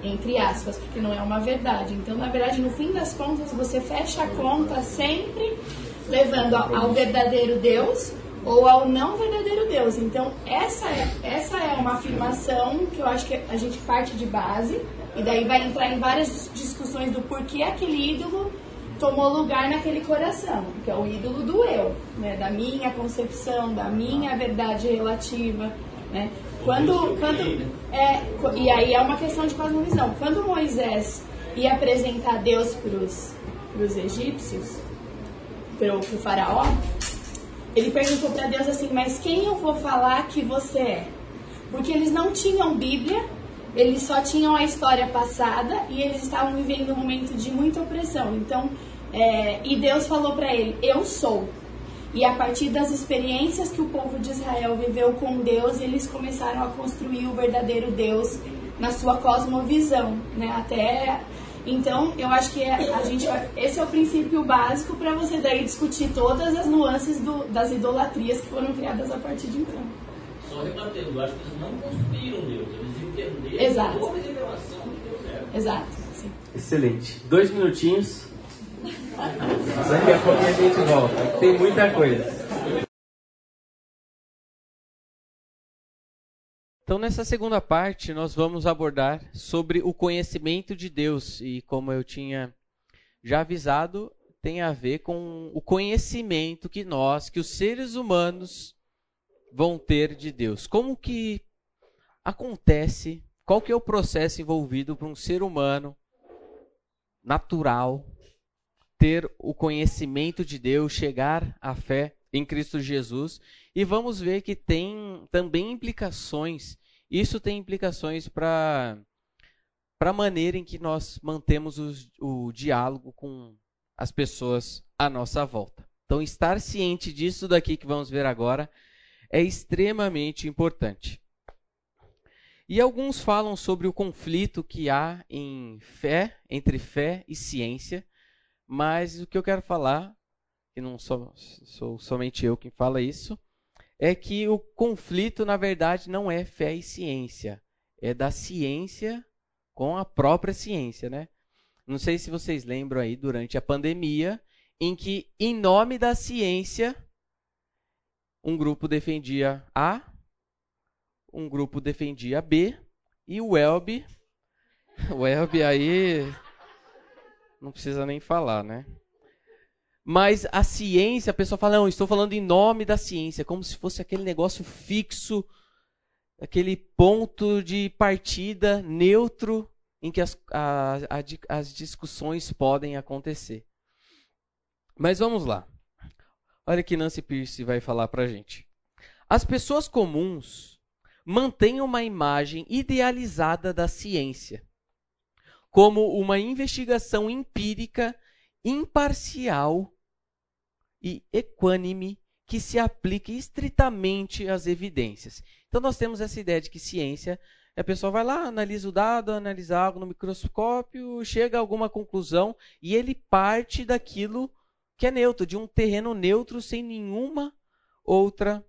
Entre aspas, porque não é uma verdade. Então, na verdade, no fim das contas, você fecha a conta sempre levando ao verdadeiro Deus ou ao não verdadeiro Deus. Então, essa é, essa é uma afirmação que eu acho que a gente parte de base, e daí vai entrar em várias discussões do porquê aquele ídolo tomou lugar naquele coração, que é o ídolo do eu, né, da minha concepção, da minha verdade relativa, né? Quando, quando é, e aí é uma questão de cosmovisão. Quando Moisés ia apresentar Deus para os egípcios, para o faraó, ele perguntou para Deus assim: Mas quem eu vou falar que você é? Porque eles não tinham Bíblia, eles só tinham a história passada e eles estavam vivendo um momento de muita opressão. Então, é, e Deus falou para ele: Eu sou. E a partir das experiências que o povo de Israel viveu com Deus, eles começaram a construir o verdadeiro Deus na sua cosmovisão, né? Até então, eu acho que é, a gente vai, esse é o princípio básico para você daí discutir todas as nuances do, das idolatrias que foram criadas a partir de então. Só rebatendo, eu acho que eles não construíram Deus, eles entenderam Exato. a revelação de Deus era. Exato. Sim. Excelente. Dois minutinhos. Daqui a pouco a gente volta. Tem muita coisa. Então, nessa segunda parte, nós vamos abordar sobre o conhecimento de Deus. E como eu tinha já avisado, tem a ver com o conhecimento que nós, que os seres humanos, vão ter de Deus. Como que acontece, qual que é o processo envolvido para um ser humano natural ter o conhecimento de Deus, chegar à fé em Cristo Jesus e vamos ver que tem também implicações. Isso tem implicações para para a maneira em que nós mantemos o, o diálogo com as pessoas à nossa volta. Então, estar ciente disso daqui que vamos ver agora é extremamente importante. E alguns falam sobre o conflito que há em fé, entre fé e ciência, mas o que eu quero falar, e não sou, sou somente eu quem fala isso, é que o conflito, na verdade, não é fé e ciência, é da ciência com a própria ciência, né? Não sei se vocês lembram aí durante a pandemia, em que, em nome da ciência, um grupo defendia A, um grupo defendia B, e o Elbe, o Elbe aí não precisa nem falar, né? Mas a ciência, a pessoa fala, não, estou falando em nome da ciência, como se fosse aquele negócio fixo, aquele ponto de partida neutro em que as, a, a, as discussões podem acontecer. Mas vamos lá. Olha que Nancy Pierce vai falar para gente. As pessoas comuns mantêm uma imagem idealizada da ciência como uma investigação empírica imparcial e equânime que se aplique estritamente às evidências. Então nós temos essa ideia de que ciência, a pessoa vai lá, analisa o dado, analisa algo no microscópio, chega a alguma conclusão e ele parte daquilo que é neutro, de um terreno neutro sem nenhuma outra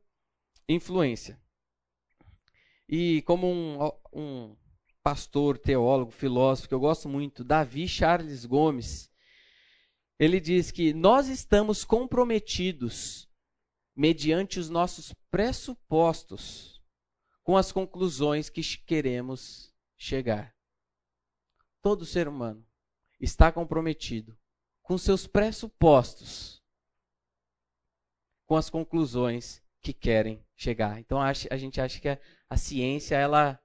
influência. E como um, um pastor, teólogo, filósofo que eu gosto muito, Davi Charles Gomes, ele diz que nós estamos comprometidos mediante os nossos pressupostos com as conclusões que queremos chegar. Todo ser humano está comprometido com seus pressupostos, com as conclusões que querem chegar. Então a gente acha que a, a ciência ela,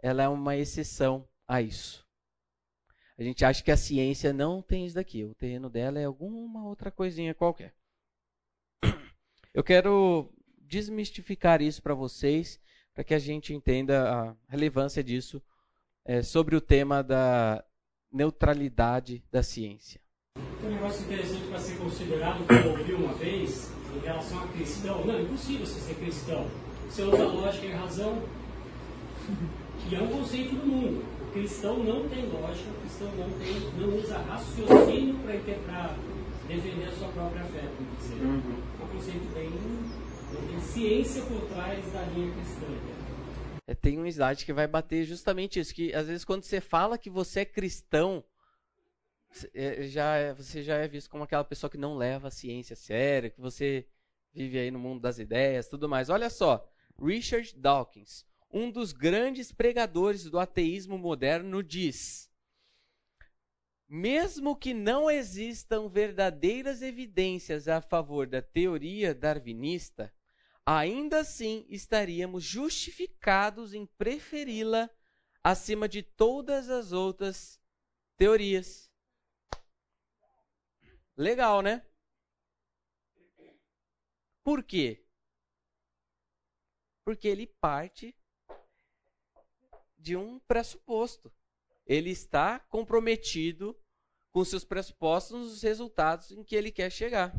ela é uma exceção a isso. A gente acha que a ciência não tem isso daqui. O terreno dela é alguma outra coisinha qualquer. Eu quero desmistificar isso para vocês, para que a gente entenda a relevância disso é, sobre o tema da neutralidade da ciência. Um negócio interessante para ser considerado, que eu ouvi uma vez, em relação a cristão. Não, é impossível você ser cristão. Você usa lógica e razão, que é um conceito do mundo. O cristão não tem lógica, o cristão não, tem, não usa raciocínio para defender a sua própria fé, por dizer. Uhum. É um conceito bem. tem ciência por trás da linha cristã. É, tem um slide que vai bater justamente isso, que às vezes quando você fala que você é cristão, é, já é, você já é visto como aquela pessoa que não leva a ciência a sério, que você vive aí no mundo das ideias, tudo mais. Olha só, Richard Dawkins, um dos grandes pregadores do ateísmo moderno, diz: mesmo que não existam verdadeiras evidências a favor da teoria darwinista, ainda assim estaríamos justificados em preferi-la acima de todas as outras teorias. Legal, né? Por quê? Porque ele parte de um pressuposto. Ele está comprometido com seus pressupostos nos resultados em que ele quer chegar.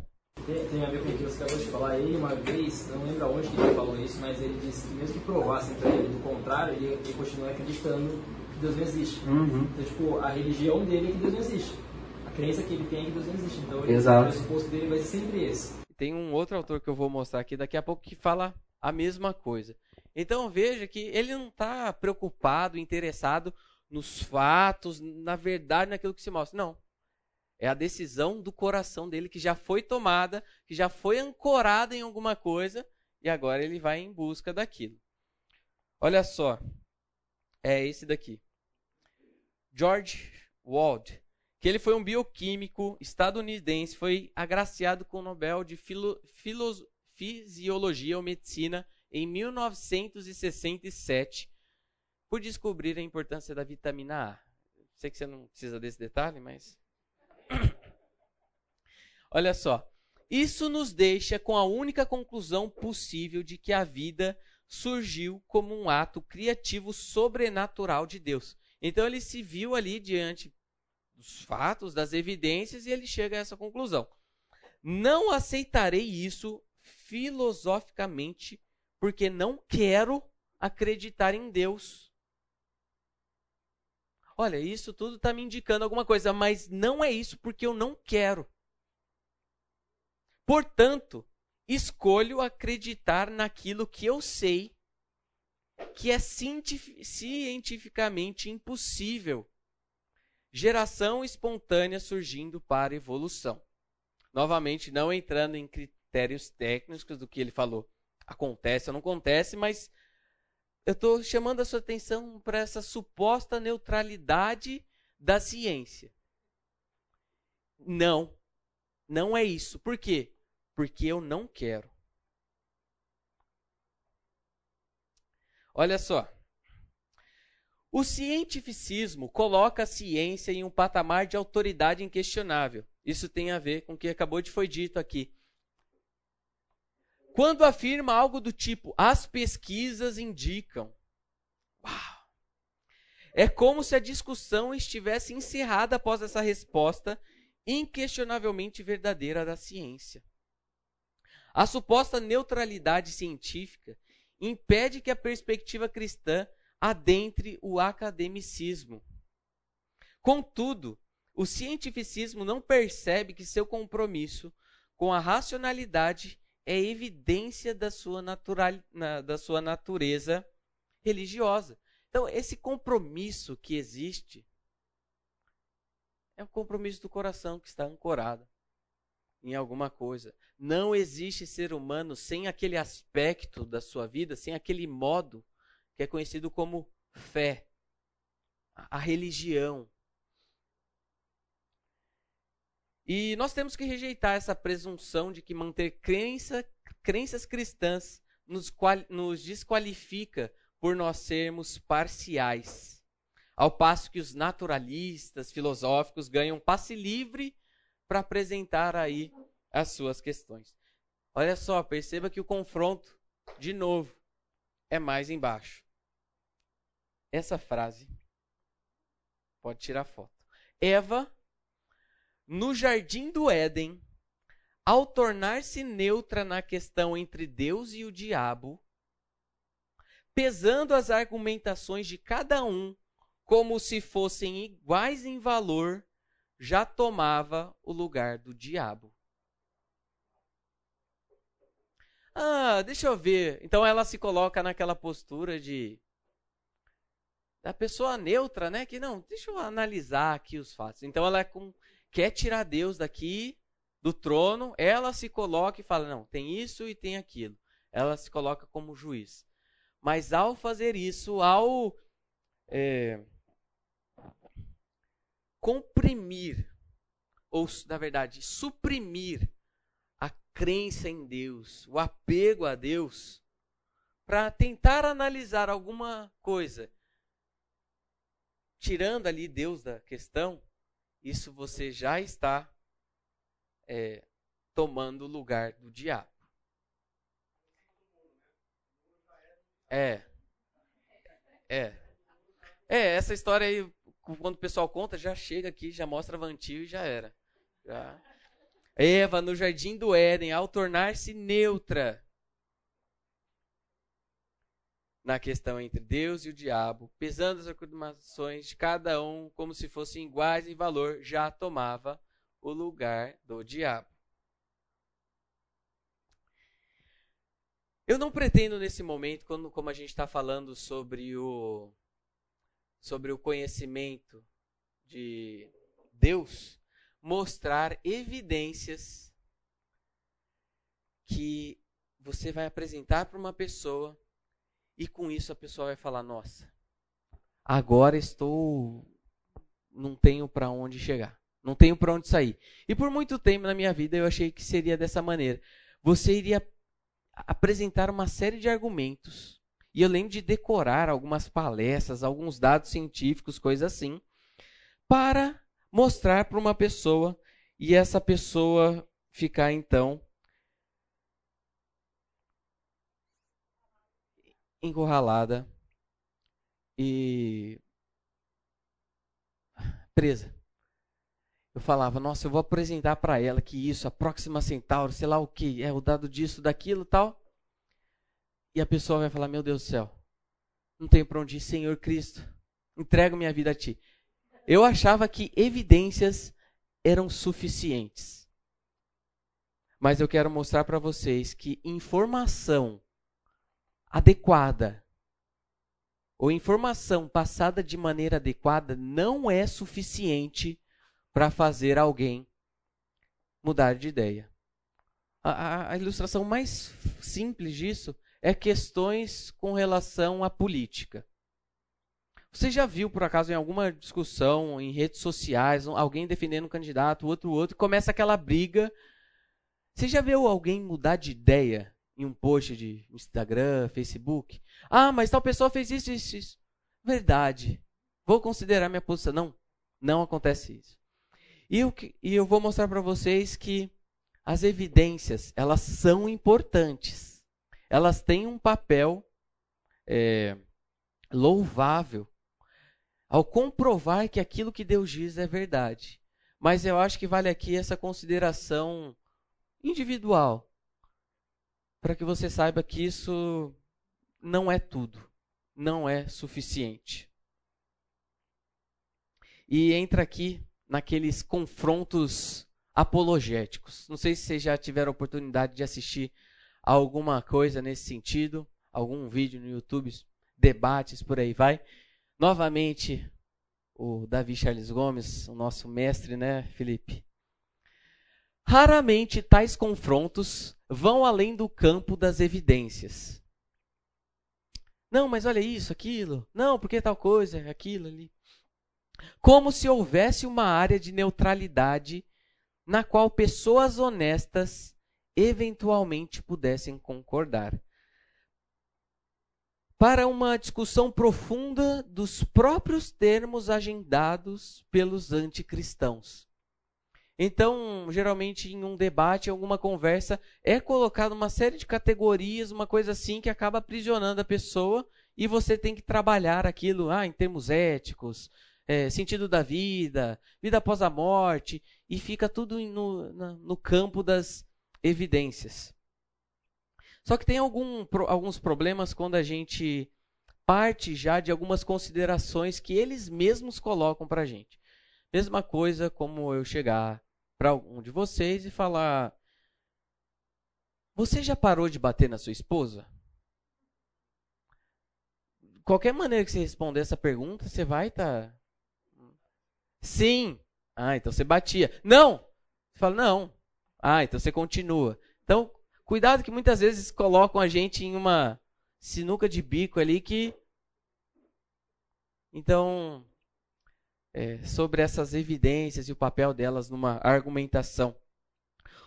Tem, tem, a ver com o que você acabou de falar. Ele, uma vez, não lembro aonde que ele falou isso, mas ele disse que mesmo que provassem para ele do contrário, ele, ele continua acreditando que Deus não existe. Uhum. Então, tipo, a religião dele é que Deus não existe. A crença que ele tem é que Deus não existe. Então, ele, Exato. o pressuposto dele vai ser sempre esse. Tem um outro autor que eu vou mostrar aqui daqui a pouco que fala a mesma coisa. Então veja que ele não está preocupado, interessado nos fatos, na verdade, naquilo que se mostra. Não. É a decisão do coração dele que já foi tomada, que já foi ancorada em alguma coisa e agora ele vai em busca daquilo. Olha só. É esse daqui. George Wald, que ele foi um bioquímico estadunidense, foi agraciado com o Nobel de Filo, Fisiologia ou Medicina em 1967 por descobrir a importância da vitamina A. Sei que você não precisa desse detalhe, mas Olha só. Isso nos deixa com a única conclusão possível de que a vida surgiu como um ato criativo sobrenatural de Deus. Então ele se viu ali diante dos fatos, das evidências e ele chega a essa conclusão. Não aceitarei isso filosoficamente porque não quero acreditar em Deus. Olha, isso tudo está me indicando alguma coisa, mas não é isso porque eu não quero. Portanto, escolho acreditar naquilo que eu sei que é cientificamente impossível. Geração espontânea surgindo para evolução. Novamente, não entrando em critérios técnicos do que ele falou. Acontece ou não acontece, mas eu estou chamando a sua atenção para essa suposta neutralidade da ciência. Não, não é isso. Por quê? Porque eu não quero. Olha só. O cientificismo coloca a ciência em um patamar de autoridade inquestionável. Isso tem a ver com o que acabou de foi dito aqui. Quando afirma algo do tipo, as pesquisas indicam. Uau! É como se a discussão estivesse encerrada após essa resposta inquestionavelmente verdadeira da ciência. A suposta neutralidade científica impede que a perspectiva cristã adentre o academicismo. Contudo, o cientificismo não percebe que seu compromisso com a racionalidade é evidência da sua, natural, da sua natureza religiosa. Então, esse compromisso que existe é o compromisso do coração que está ancorado em alguma coisa. Não existe ser humano sem aquele aspecto da sua vida, sem aquele modo que é conhecido como fé, a religião. E nós temos que rejeitar essa presunção de que manter crença, crenças cristãs nos, nos desqualifica por nós sermos parciais. Ao passo que os naturalistas filosóficos ganham passe livre para apresentar aí as suas questões. Olha só, perceba que o confronto, de novo, é mais embaixo. Essa frase, pode tirar foto. Eva no jardim do Éden, ao tornar-se neutra na questão entre Deus e o diabo, pesando as argumentações de cada um como se fossem iguais em valor, já tomava o lugar do diabo. Ah, deixa eu ver. Então ela se coloca naquela postura de da pessoa neutra, né? Que não, deixa eu analisar aqui os fatos. Então ela é com quer tirar Deus daqui do trono, ela se coloca e fala: não, tem isso e tem aquilo. Ela se coloca como juiz. Mas ao fazer isso, ao é, comprimir, ou na verdade, suprimir a crença em Deus, o apego a Deus, para tentar analisar alguma coisa, tirando ali Deus da questão, isso você já está é, tomando o lugar do diabo. É. É. É, essa história aí, quando o pessoal conta, já chega aqui, já mostra vantio e já era. Já. Eva, no jardim do Éden, ao tornar-se neutra, na questão entre Deus e o diabo, pesando as afirmações de cada um como se fossem iguais em valor, já tomava o lugar do diabo. Eu não pretendo nesse momento, quando, como a gente está falando sobre o, sobre o conhecimento de Deus, mostrar evidências que você vai apresentar para uma pessoa e com isso a pessoa vai falar: nossa, agora estou. Não tenho para onde chegar. Não tenho para onde sair. E por muito tempo na minha vida eu achei que seria dessa maneira. Você iria apresentar uma série de argumentos. E eu lembro de decorar algumas palestras, alguns dados científicos, coisas assim, para mostrar para uma pessoa e essa pessoa ficar então encurralada e presa. Eu falava, nossa, eu vou apresentar para ela que isso, a próxima Centauro, sei lá o que, é o dado disso, daquilo tal. E a pessoa vai falar, meu Deus do céu, não tenho para onde ir, Senhor Cristo, entrego minha vida a Ti. Eu achava que evidências eram suficientes. Mas eu quero mostrar para vocês que informação adequada ou informação passada de maneira adequada não é suficiente para fazer alguém mudar de ideia. A, a, a, ilustração mais simples disso é questões com relação à política. Você já viu, por acaso, em alguma discussão em redes sociais, alguém defendendo um candidato, outro outro, começa aquela briga. Você já viu alguém mudar de ideia em um post de Instagram, Facebook. Ah, mas tal pessoa fez isso, isso, isso. Verdade. Vou considerar minha posição. Não, não acontece isso. E eu, e eu vou mostrar para vocês que as evidências, elas são importantes. Elas têm um papel é, louvável ao comprovar que aquilo que Deus diz é verdade. Mas eu acho que vale aqui essa consideração individual para que você saiba que isso não é tudo, não é suficiente. E entra aqui naqueles confrontos apologéticos. Não sei se vocês já tiveram oportunidade de assistir alguma coisa nesse sentido, algum vídeo no YouTube, debates por aí vai. Novamente, o Davi Charles Gomes, o nosso mestre, né, Felipe? Raramente tais confrontos vão além do campo das evidências. Não, mas olha isso, aquilo. Não, porque tal coisa, aquilo ali. Como se houvesse uma área de neutralidade na qual pessoas honestas eventualmente pudessem concordar. Para uma discussão profunda dos próprios termos agendados pelos anticristãos. Então, geralmente, em um debate, alguma conversa, é colocada uma série de categorias, uma coisa assim, que acaba aprisionando a pessoa e você tem que trabalhar aquilo ah, em termos éticos, é, sentido da vida, vida após a morte, e fica tudo no, no campo das evidências. Só que tem algum, alguns problemas quando a gente parte já de algumas considerações que eles mesmos colocam para a gente. Mesma coisa como eu chegar para algum de vocês e falar: Você já parou de bater na sua esposa? Qualquer maneira que você responder essa pergunta, você vai estar. Tá... Sim. Ah, então você batia. Não! Você fala, não. Ah, então você continua. Então, cuidado que muitas vezes colocam a gente em uma sinuca de bico ali que. Então, é, sobre essas evidências e o papel delas numa argumentação.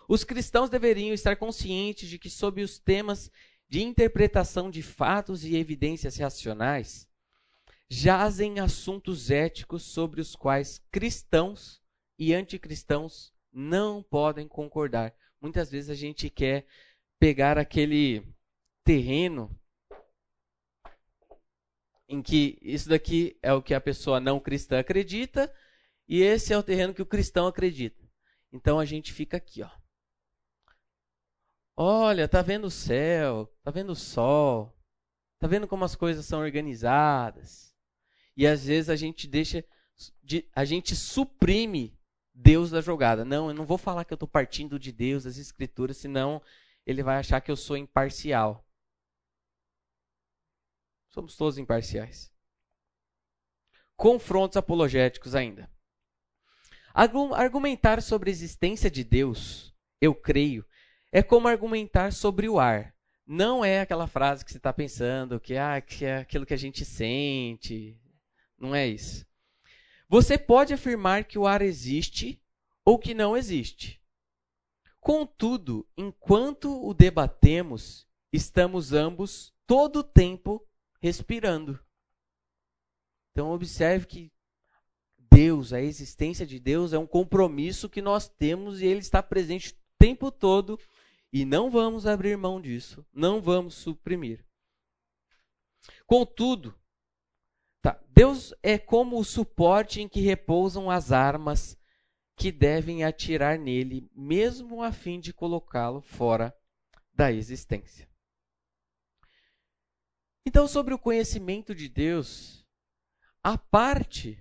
Os cristãos deveriam estar conscientes de que, sob os temas de interpretação de fatos e evidências racionais, jazem assuntos éticos sobre os quais cristãos e anticristãos não podem concordar. Muitas vezes a gente quer pegar aquele terreno em que isso daqui é o que a pessoa não cristã acredita e esse é o terreno que o cristão acredita. Então a gente fica aqui, ó. Olha, tá vendo o céu, tá vendo o sol, tá vendo como as coisas são organizadas. E às vezes a gente deixa, a gente suprime Deus da jogada. Não, eu não vou falar que eu estou partindo de Deus, das Escrituras, senão ele vai achar que eu sou imparcial. Somos todos imparciais. Confrontos apologéticos ainda. Argumentar sobre a existência de Deus, eu creio, é como argumentar sobre o ar. Não é aquela frase que você está pensando, que, ah, que é aquilo que a gente sente. Não é isso. Você pode afirmar que o ar existe ou que não existe. Contudo, enquanto o debatemos, estamos ambos todo o tempo respirando. Então observe que Deus, a existência de Deus é um compromisso que nós temos e ele está presente o tempo todo e não vamos abrir mão disso, não vamos suprimir. Contudo, tá, Deus é como o suporte em que repousam as armas que devem atirar nele, mesmo a fim de colocá-lo fora da existência. Então, sobre o conhecimento de Deus, a parte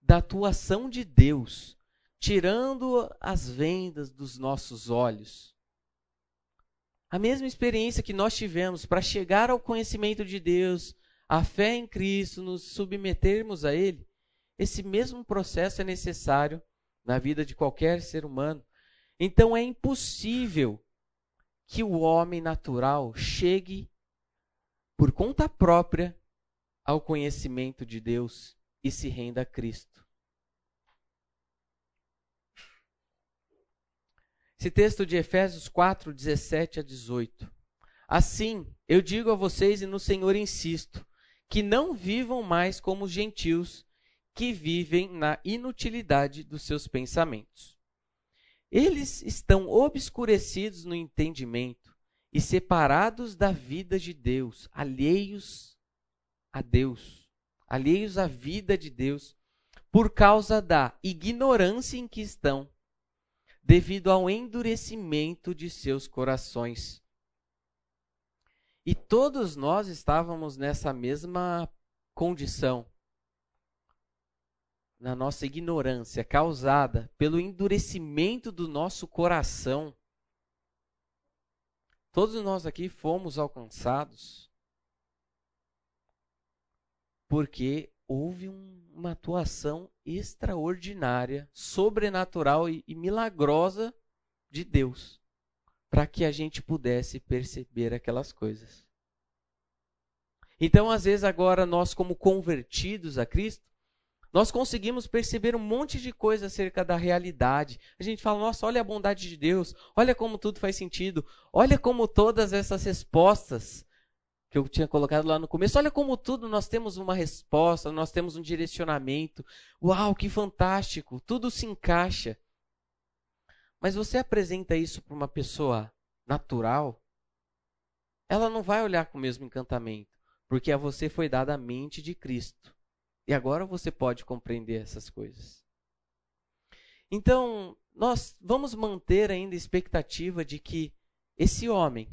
da atuação de Deus, tirando as vendas dos nossos olhos, a mesma experiência que nós tivemos para chegar ao conhecimento de Deus, a fé em Cristo, nos submetermos a Ele, esse mesmo processo é necessário na vida de qualquer ser humano. Então é impossível que o homem natural chegue por conta própria ao conhecimento de Deus e se renda a Cristo. Esse texto de Efésios 4, 17 a 18. Assim, eu digo a vocês e no Senhor insisto, que não vivam mais como os gentios, que vivem na inutilidade dos seus pensamentos. Eles estão obscurecidos no entendimento e separados da vida de Deus, alheios a Deus, alheios à vida de Deus, por causa da ignorância em que estão devido ao endurecimento de seus corações. E todos nós estávamos nessa mesma condição, na nossa ignorância causada pelo endurecimento do nosso coração. Todos nós aqui fomos alcançados porque houve um, uma atuação extraordinária, sobrenatural e, e milagrosa de Deus para que a gente pudesse perceber aquelas coisas. Então, às vezes, agora nós, como convertidos a Cristo, nós conseguimos perceber um monte de coisa acerca da realidade. A gente fala, nossa, olha a bondade de Deus, olha como tudo faz sentido, olha como todas essas respostas que eu tinha colocado lá no começo, olha como tudo nós temos uma resposta, nós temos um direcionamento. Uau, que fantástico, tudo se encaixa. Mas você apresenta isso para uma pessoa natural, ela não vai olhar com o mesmo encantamento, porque a você foi dada a mente de Cristo. E agora você pode compreender essas coisas. Então, nós vamos manter ainda a expectativa de que esse homem,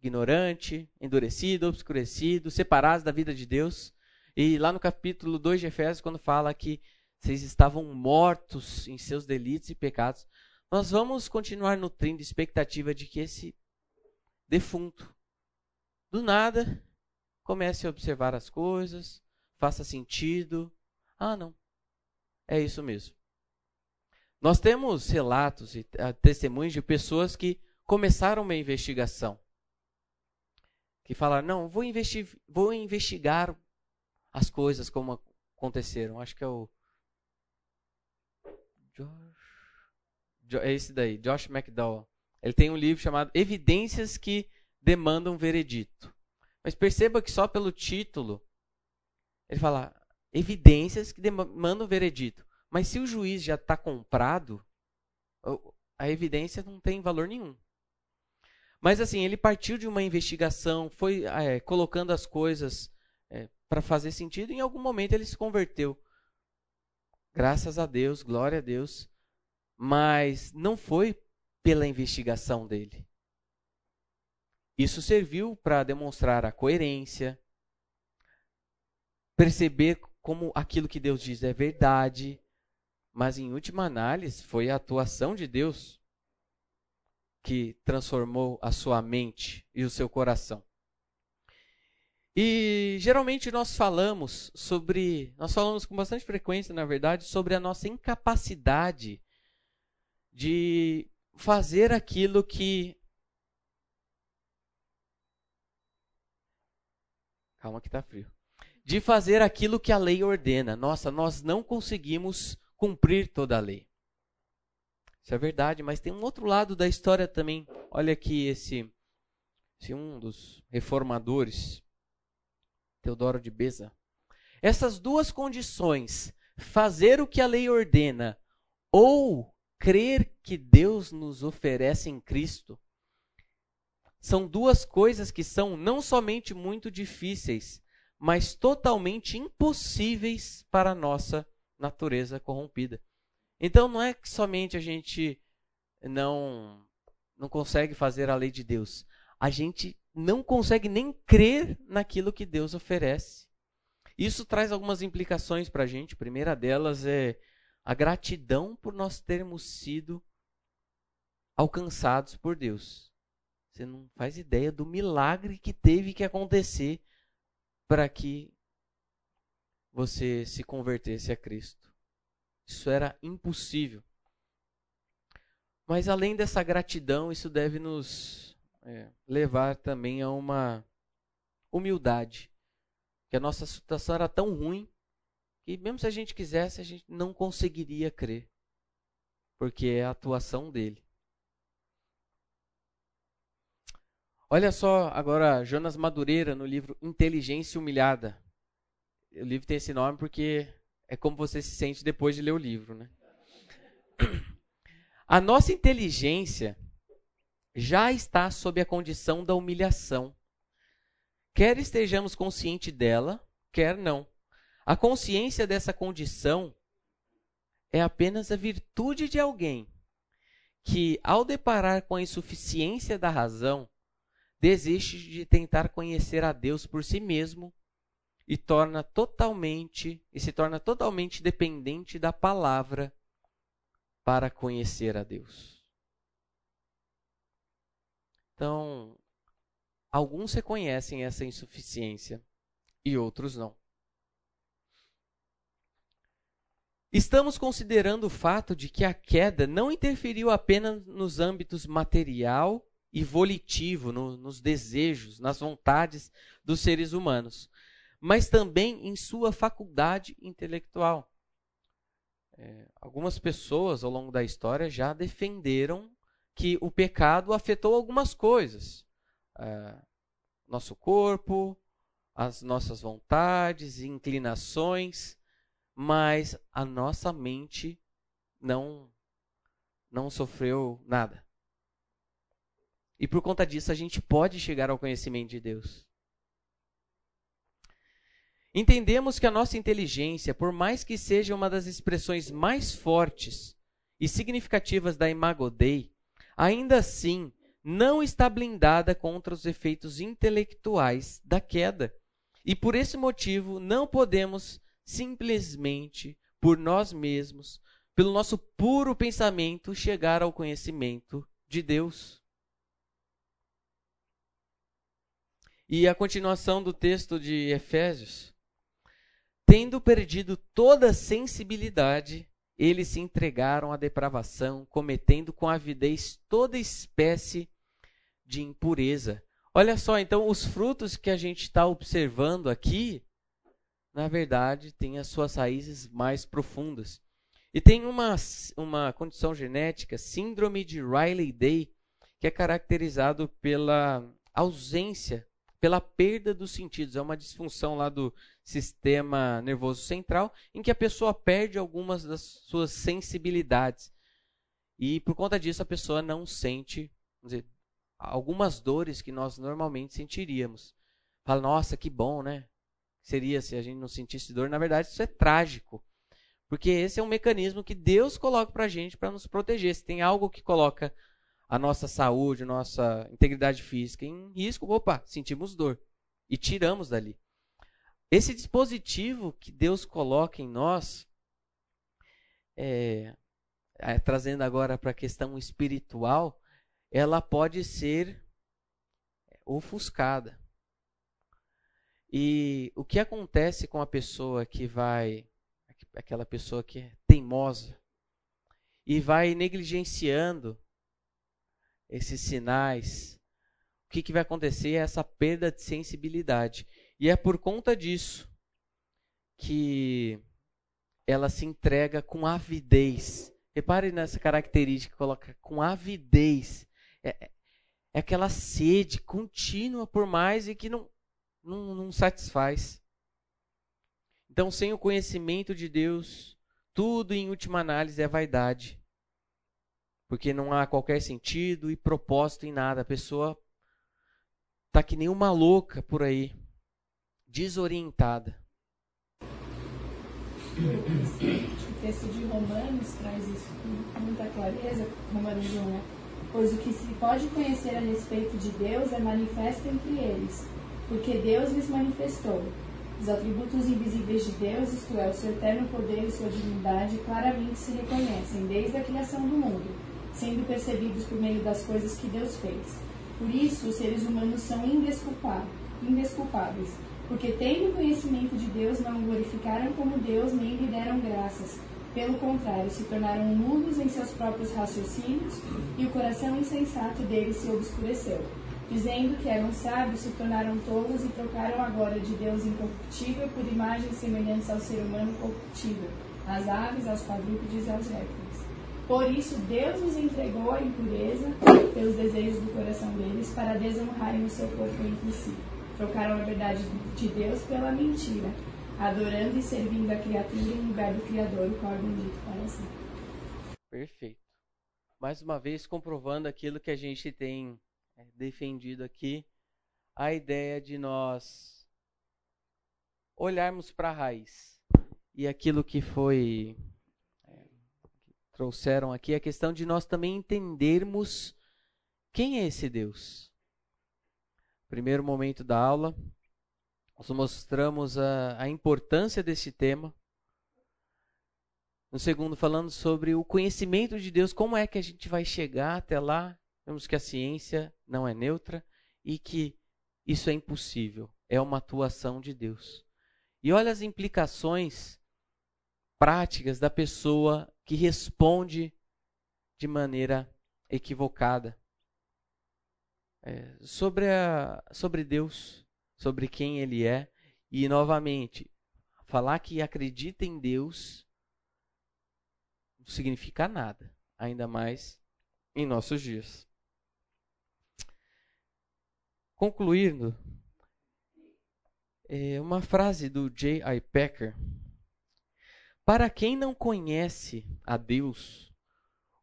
ignorante, endurecido, obscurecido, separado da vida de Deus, e lá no capítulo 2 de Efésios, quando fala que vocês estavam mortos em seus delitos e pecados, nós vamos continuar nutrindo expectativa de que esse defunto, do nada, comece a observar as coisas, faça sentido. Ah, não. É isso mesmo. Nós temos relatos e uh, testemunhos de pessoas que começaram uma investigação. Que falaram, não, vou, investi vou investigar as coisas como aconteceram. Acho que é o. Josh. É esse daí, Josh McDowell. Ele tem um livro chamado Evidências que Demandam Veredito. Mas perceba que só pelo título ele fala evidências que demandam veredito. Mas se o juiz já está comprado, a evidência não tem valor nenhum. Mas assim, ele partiu de uma investigação, foi é, colocando as coisas é, para fazer sentido, e em algum momento ele se converteu. Graças a Deus, glória a Deus. Mas não foi pela investigação dele. Isso serviu para demonstrar a coerência, perceber como aquilo que Deus diz é verdade, mas em última análise foi a atuação de Deus que transformou a sua mente e o seu coração. E geralmente nós falamos sobre, nós falamos com bastante frequência, na verdade, sobre a nossa incapacidade de fazer aquilo que Calma que está frio de fazer aquilo que a lei ordena. Nossa, nós não conseguimos cumprir toda a lei. Isso é verdade, mas tem um outro lado da história também. Olha aqui esse, esse um dos reformadores, Teodoro de Beza. Essas duas condições, fazer o que a lei ordena ou crer que Deus nos oferece em Cristo, são duas coisas que são não somente muito difíceis, mas totalmente impossíveis para a nossa natureza corrompida. Então não é que somente a gente não não consegue fazer a lei de Deus, a gente não consegue nem crer naquilo que Deus oferece. Isso traz algumas implicações para a gente. A primeira delas é a gratidão por nós termos sido alcançados por Deus. Você não faz ideia do milagre que teve que acontecer para que você se convertesse a Cristo. Isso era impossível. Mas além dessa gratidão, isso deve nos é, levar também a uma humildade. Que a nossa situação era tão ruim que, mesmo se a gente quisesse, a gente não conseguiria crer. Porque é a atuação dele. Olha só agora Jonas Madureira no livro Inteligência Humilhada. O livro tem esse nome porque é como você se sente depois de ler o livro, né? A nossa inteligência já está sob a condição da humilhação. Quer estejamos conscientes dela, quer não. A consciência dessa condição é apenas a virtude de alguém que, ao deparar com a insuficiência da razão, desiste de tentar conhecer a Deus por si mesmo e torna totalmente e se torna totalmente dependente da palavra para conhecer a Deus. Então, alguns reconhecem essa insuficiência e outros não. Estamos considerando o fato de que a queda não interferiu apenas nos âmbitos material e volitivo no, nos desejos, nas vontades dos seres humanos, mas também em sua faculdade intelectual. É, algumas pessoas ao longo da história já defenderam que o pecado afetou algumas coisas. É, nosso corpo, as nossas vontades e inclinações, mas a nossa mente não não sofreu nada. E por conta disso a gente pode chegar ao conhecimento de Deus. Entendemos que a nossa inteligência, por mais que seja uma das expressões mais fortes e significativas da Imago Dei, ainda assim não está blindada contra os efeitos intelectuais da queda. E por esse motivo não podemos simplesmente, por nós mesmos, pelo nosso puro pensamento, chegar ao conhecimento de Deus. E a continuação do texto de Efésios. Tendo perdido toda sensibilidade, eles se entregaram à depravação, cometendo com avidez toda espécie de impureza. Olha só, então, os frutos que a gente está observando aqui, na verdade, têm as suas raízes mais profundas. E tem uma, uma condição genética, síndrome de Riley-Day, que é caracterizado pela ausência, pela perda dos sentidos. É uma disfunção lá do sistema nervoso central, em que a pessoa perde algumas das suas sensibilidades. E por conta disso a pessoa não sente dizer, algumas dores que nós normalmente sentiríamos. Fala, nossa, que bom, né? Seria se a gente não sentisse dor. Na verdade, isso é trágico. Porque esse é um mecanismo que Deus coloca para a gente para nos proteger. Se tem algo que coloca a nossa saúde, nossa integridade física em risco, opa, sentimos dor e tiramos dali. Esse dispositivo que Deus coloca em nós, é, é, trazendo agora para a questão espiritual, ela pode ser ofuscada. E o que acontece com a pessoa que vai, aquela pessoa que é teimosa, e vai negligenciando esses sinais, o que, que vai acontecer é essa perda de sensibilidade. E é por conta disso que ela se entrega com avidez. Repare nessa característica, coloca com avidez. É, é aquela sede contínua por mais e que não, não, não satisfaz. Então, sem o conhecimento de Deus, tudo em última análise é vaidade. Porque não há qualquer sentido e propósito em nada. A pessoa está que nem uma louca por aí desorientada. O texto de Romanos traz isso com muita clareza, Romanos 1, né? Pois o que se pode conhecer a respeito de Deus é manifesto entre eles, porque Deus lhes manifestou. Os atributos invisíveis de Deus, isto é, o seu eterno poder e sua divindade, claramente se reconhecem desde a criação do mundo, sendo percebidos por meio das coisas que Deus fez. Por isso, os seres humanos são indesculpáveis porque tendo conhecimento de Deus, não o glorificaram como Deus, nem lhe deram graças. Pelo contrário, se tornaram mudos em seus próprios raciocínios, e o coração insensato deles se obscureceu. Dizendo que eram sábios, se tornaram tolos e trocaram agora de Deus incorruptível por imagens semelhantes ao ser humano corruptível, às aves, aos quadrúpedes e aos répteis. Por isso, Deus os entregou à impureza pelos desejos do coração deles, para desonrarem o seu corpo entre si Trocaram a verdade de Deus pela mentira, adorando e servindo a criatura em lugar do Criador, o qual é bendito para sempre. Perfeito. Mais uma vez comprovando aquilo que a gente tem é, defendido aqui, a ideia de nós olharmos para a raiz. E aquilo que foi trouxeram aqui, a questão de nós também entendermos quem é esse Deus primeiro momento da aula, nós mostramos a, a importância desse tema. No segundo, falando sobre o conhecimento de Deus, como é que a gente vai chegar até lá. Vemos que a ciência não é neutra e que isso é impossível, é uma atuação de Deus. E olha as implicações práticas da pessoa que responde de maneira equivocada é, sobre, a, sobre Deus, sobre quem Ele é E novamente, falar que acredita em Deus não significa nada, ainda mais em nossos dias. Concluindo, é uma frase do J.I. Packer. Para quem não conhece a Deus,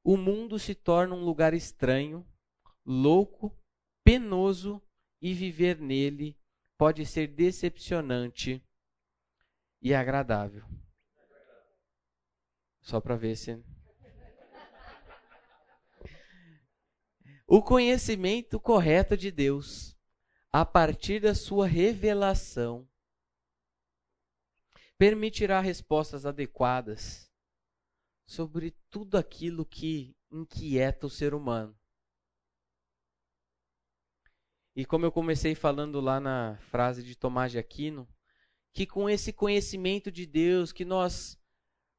o mundo se torna um lugar estranho, louco, penoso e viver nele pode ser decepcionante e agradável. Só para ver se. O conhecimento correto de Deus, a partir da sua revelação, permitirá respostas adequadas sobre tudo aquilo que inquieta o ser humano. E como eu comecei falando lá na frase de Tomás de Aquino, que com esse conhecimento de Deus, que nós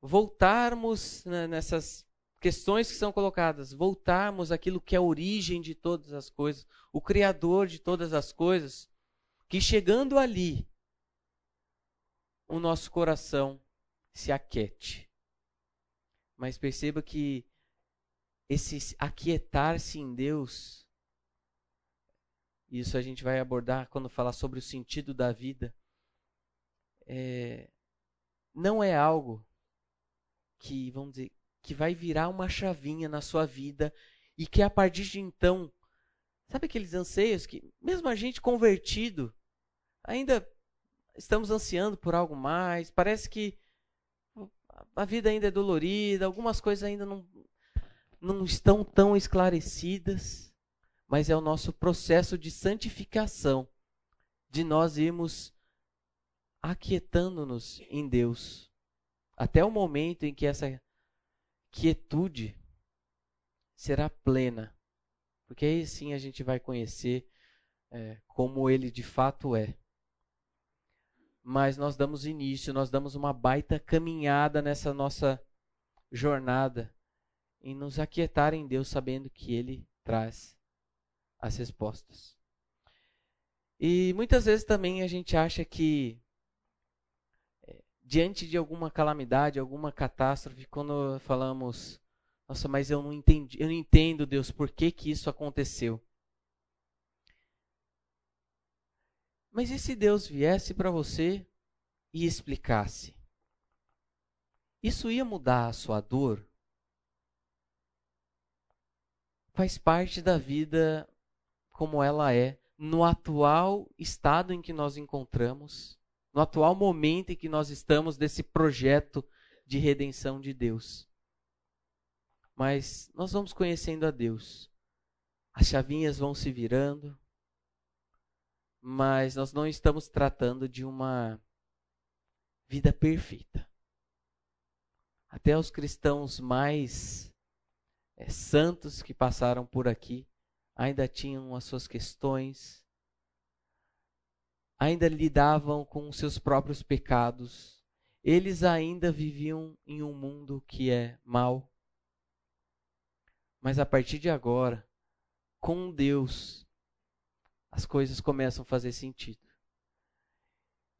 voltarmos nessas questões que são colocadas, voltarmos àquilo que é a origem de todas as coisas, o Criador de todas as coisas, que chegando ali, o nosso coração se aquete. Mas perceba que esse aquietar-se em Deus isso a gente vai abordar quando falar sobre o sentido da vida. É, não é algo que, vamos dizer, que vai virar uma chavinha na sua vida e que a partir de então, sabe aqueles anseios que, mesmo a gente convertido, ainda estamos ansiando por algo mais, parece que a vida ainda é dolorida, algumas coisas ainda não, não estão tão esclarecidas mas é o nosso processo de santificação, de nós irmos aquietando-nos em Deus, até o momento em que essa quietude será plena, porque aí sim a gente vai conhecer é, como Ele de fato é. Mas nós damos início, nós damos uma baita caminhada nessa nossa jornada em nos aquietar em Deus, sabendo que Ele traz as respostas. E muitas vezes também a gente acha que é, diante de alguma calamidade, alguma catástrofe, quando falamos, nossa, mas eu não entendi, eu não entendo, Deus, por que que isso aconteceu? Mas e se Deus viesse para você e explicasse? Isso ia mudar a sua dor? Faz parte da vida como ela é no atual estado em que nós encontramos, no atual momento em que nós estamos desse projeto de redenção de Deus. Mas nós vamos conhecendo a Deus. As chavinhas vão se virando, mas nós não estamos tratando de uma vida perfeita. Até os cristãos mais é, santos que passaram por aqui ainda tinham as suas questões, ainda lidavam com os seus próprios pecados, eles ainda viviam em um mundo que é mau. Mas a partir de agora, com Deus, as coisas começam a fazer sentido.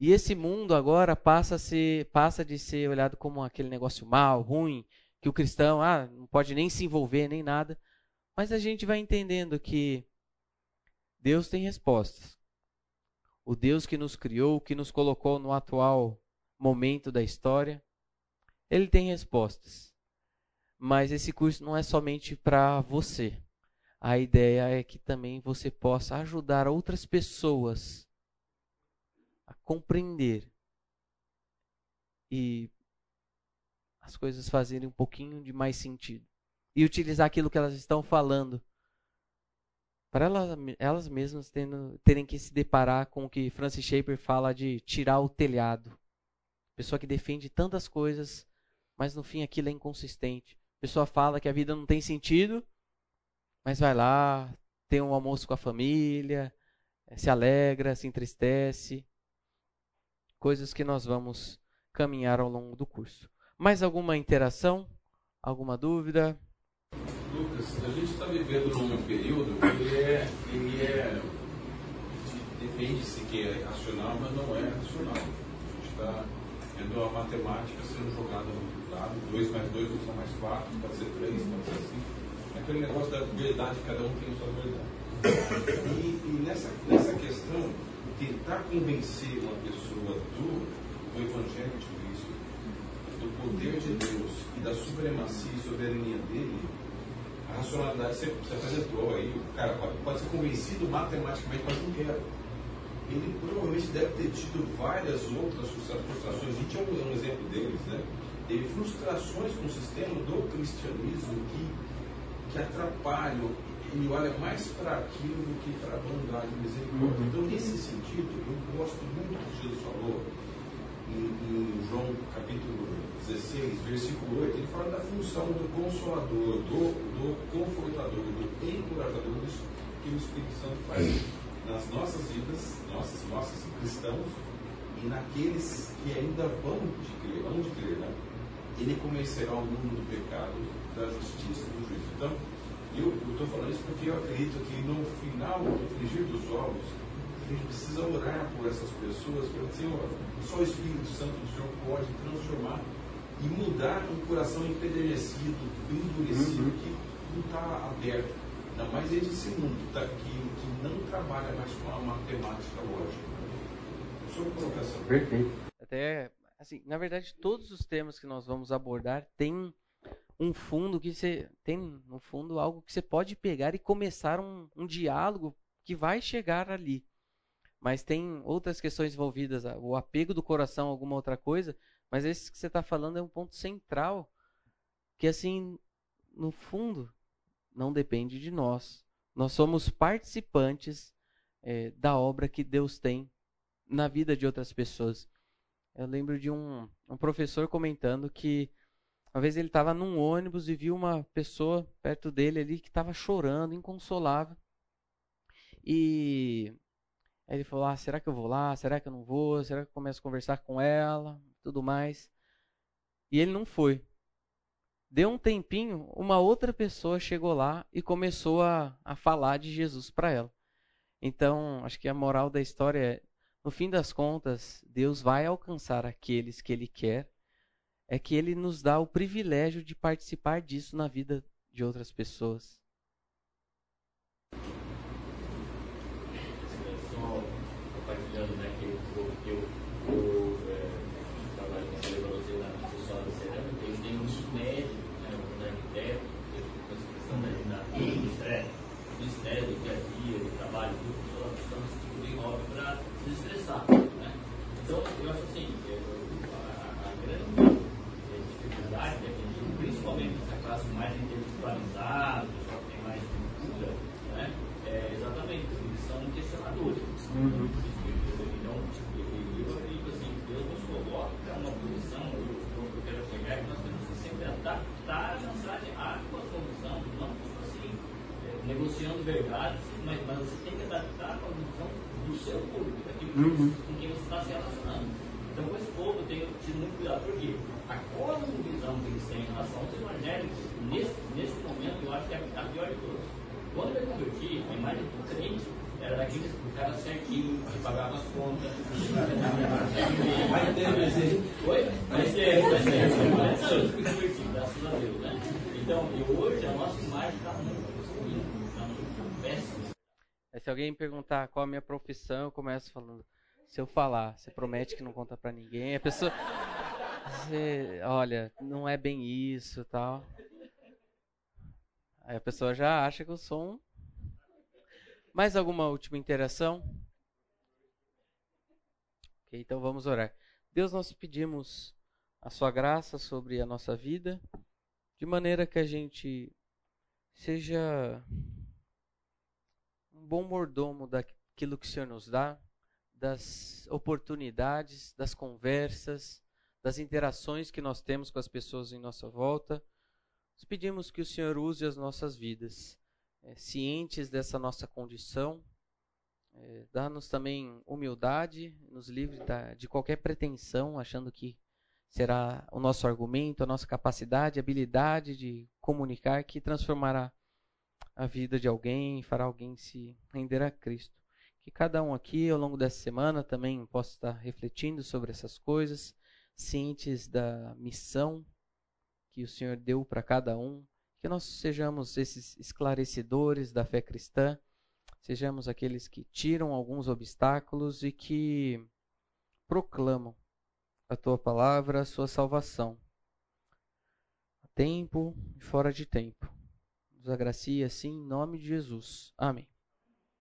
E esse mundo agora passa, a ser, passa de ser olhado como aquele negócio mal, ruim, que o cristão ah, não pode nem se envolver, nem nada, mas a gente vai entendendo que Deus tem respostas. O Deus que nos criou, que nos colocou no atual momento da história, ele tem respostas. Mas esse curso não é somente para você. A ideia é que também você possa ajudar outras pessoas a compreender e as coisas fazerem um pouquinho de mais sentido e utilizar aquilo que elas estão falando para elas, elas mesmas tendo, terem que se deparar com o que Francis Schaeffer fala de tirar o telhado. Pessoa que defende tantas coisas, mas no fim aquilo é inconsistente. Pessoa fala que a vida não tem sentido, mas vai lá, tem um almoço com a família, eh, se alegra, se entristece. Coisas que nós vamos caminhar ao longo do curso. Mais alguma interação? Alguma dúvida? Lucas, a gente está vivendo num período que é, ele é de defende-se que é racional, mas não é racional. A gente está vendo a matemática sendo jogada no lado, 2 mais 2 não são mais 4, pode ser 3, pode ser 5. Aquele negócio da verdade, cada um tem a sua verdade. E, e nessa, nessa questão, tentar convencer uma pessoa do, do Evangelho de Cristo, do poder de Deus e da supremacia e soberania dele, a racionalidade você, você apresentou aí, o cara pode, pode ser convencido matematicamente, mas não quer. Ele provavelmente deve ter tido várias outras frustrações. A gente é um exemplo deles, né? Teve frustrações com o sistema do cristianismo que, que atrapalham ele olha mais para aquilo do que para a bondade e misericórdia. Uhum. Então, nesse sentido, eu gosto muito do que Jesus falou em, em, João capítulo 16, versículo 8. Ele fala da função do consolador, do, do confortador, do encorajador, que o Espírito Santo faz nas nossas vidas, nossos, nossos cristãos, e naqueles que ainda vão de crer, vão de crer, né? Ele convencerá o mundo do pecado, da justiça e do. Então, eu estou falando isso porque eu acredito que no final do frigir dos ovos, a gente precisa orar por essas pessoas, para dizer, só o Espírito Santo do Senhor pode transformar e mudar um coração empedernecido, endurecido, uhum. que não está aberto. Ainda mais esse mundo tá, que, que não trabalha mais com a matemática lógica. Sua colocação. Perfeito. Até, assim, na verdade, todos os temas que nós vamos abordar têm um fundo que você tem no fundo algo que você pode pegar e começar um, um diálogo que vai chegar ali. Mas tem outras questões envolvidas, o apego do coração, alguma outra coisa. Mas esse que você está falando é um ponto central que assim, no fundo, não depende de nós. Nós somos participantes é, da obra que Deus tem na vida de outras pessoas. Eu lembro de um, um professor comentando que uma vez ele estava num ônibus e viu uma pessoa perto dele ali que estava chorando, inconsolável. E ele falou: ah, será que eu vou lá? Será que eu não vou? Será que eu começo a conversar com ela? Tudo mais. E ele não foi. Deu um tempinho, uma outra pessoa chegou lá e começou a, a falar de Jesus para ela. Então, acho que a moral da história é: no fim das contas, Deus vai alcançar aqueles que Ele quer é que ele nos dá o privilégio de participar disso na vida de outras pessoas. É? Então, eu acho assim, a, a grande dificuldade que a principalmente essa classe mais intelectualizada, pessoal que tem mais cultura, né, é exatamente, eles são questionadores. Uhum. Então, tipo, eu acredito assim, Deus nos coloca uma posição, eu, eu quero chegar, que nós temos que sempre adaptar a mensagem à sua solução, não tipo assim, é, negociando verdades, mas, mas você tem que adaptar a condição do seu público, daquilo uhum. com quem você está se relacionando. Então, com esse povo, eu tenho tido muito cuidado, porque a cosmovisão que eles têm em relação aos evangélicos, nesse, nesse momento, eu acho que é a pior de todas. Quando eu me converti, a imagem do crente era daqueles do cara certinho, que pagava as contas. vai ter, vai ter. Oi? Vai ter, vai ter. Mas eu fui convertido, graças a Deus, né? Então, e hoje a nossa imagem está muito ruim, está muito péssima. Se alguém perguntar qual a minha profissão, eu começo falando. Se eu falar, você promete que não conta para ninguém, a pessoa. Você, olha, não é bem isso tal. Aí a pessoa já acha que eu sou um. Mais alguma última interação? Ok, então vamos orar. Deus, nós pedimos a Sua graça sobre a nossa vida, de maneira que a gente seja um bom mordomo daquilo que o Senhor nos dá, das oportunidades, das conversas, das interações que nós temos com as pessoas em nossa volta. Nós pedimos que o Senhor use as nossas vidas, é, cientes dessa nossa condição. É, Dá-nos também humildade, nos livre da, de qualquer pretensão, achando que será o nosso argumento, a nossa capacidade, habilidade de comunicar que transformará a vida de alguém, fará alguém se render a Cristo. Que cada um aqui, ao longo dessa semana, também possa estar refletindo sobre essas coisas, cientes da missão que o Senhor deu para cada um. Que nós sejamos esses esclarecedores da fé cristã, sejamos aqueles que tiram alguns obstáculos e que proclamam a tua palavra, a sua salvação. A tempo e fora de tempo. Nos agracia assim em nome de Jesus. Amém.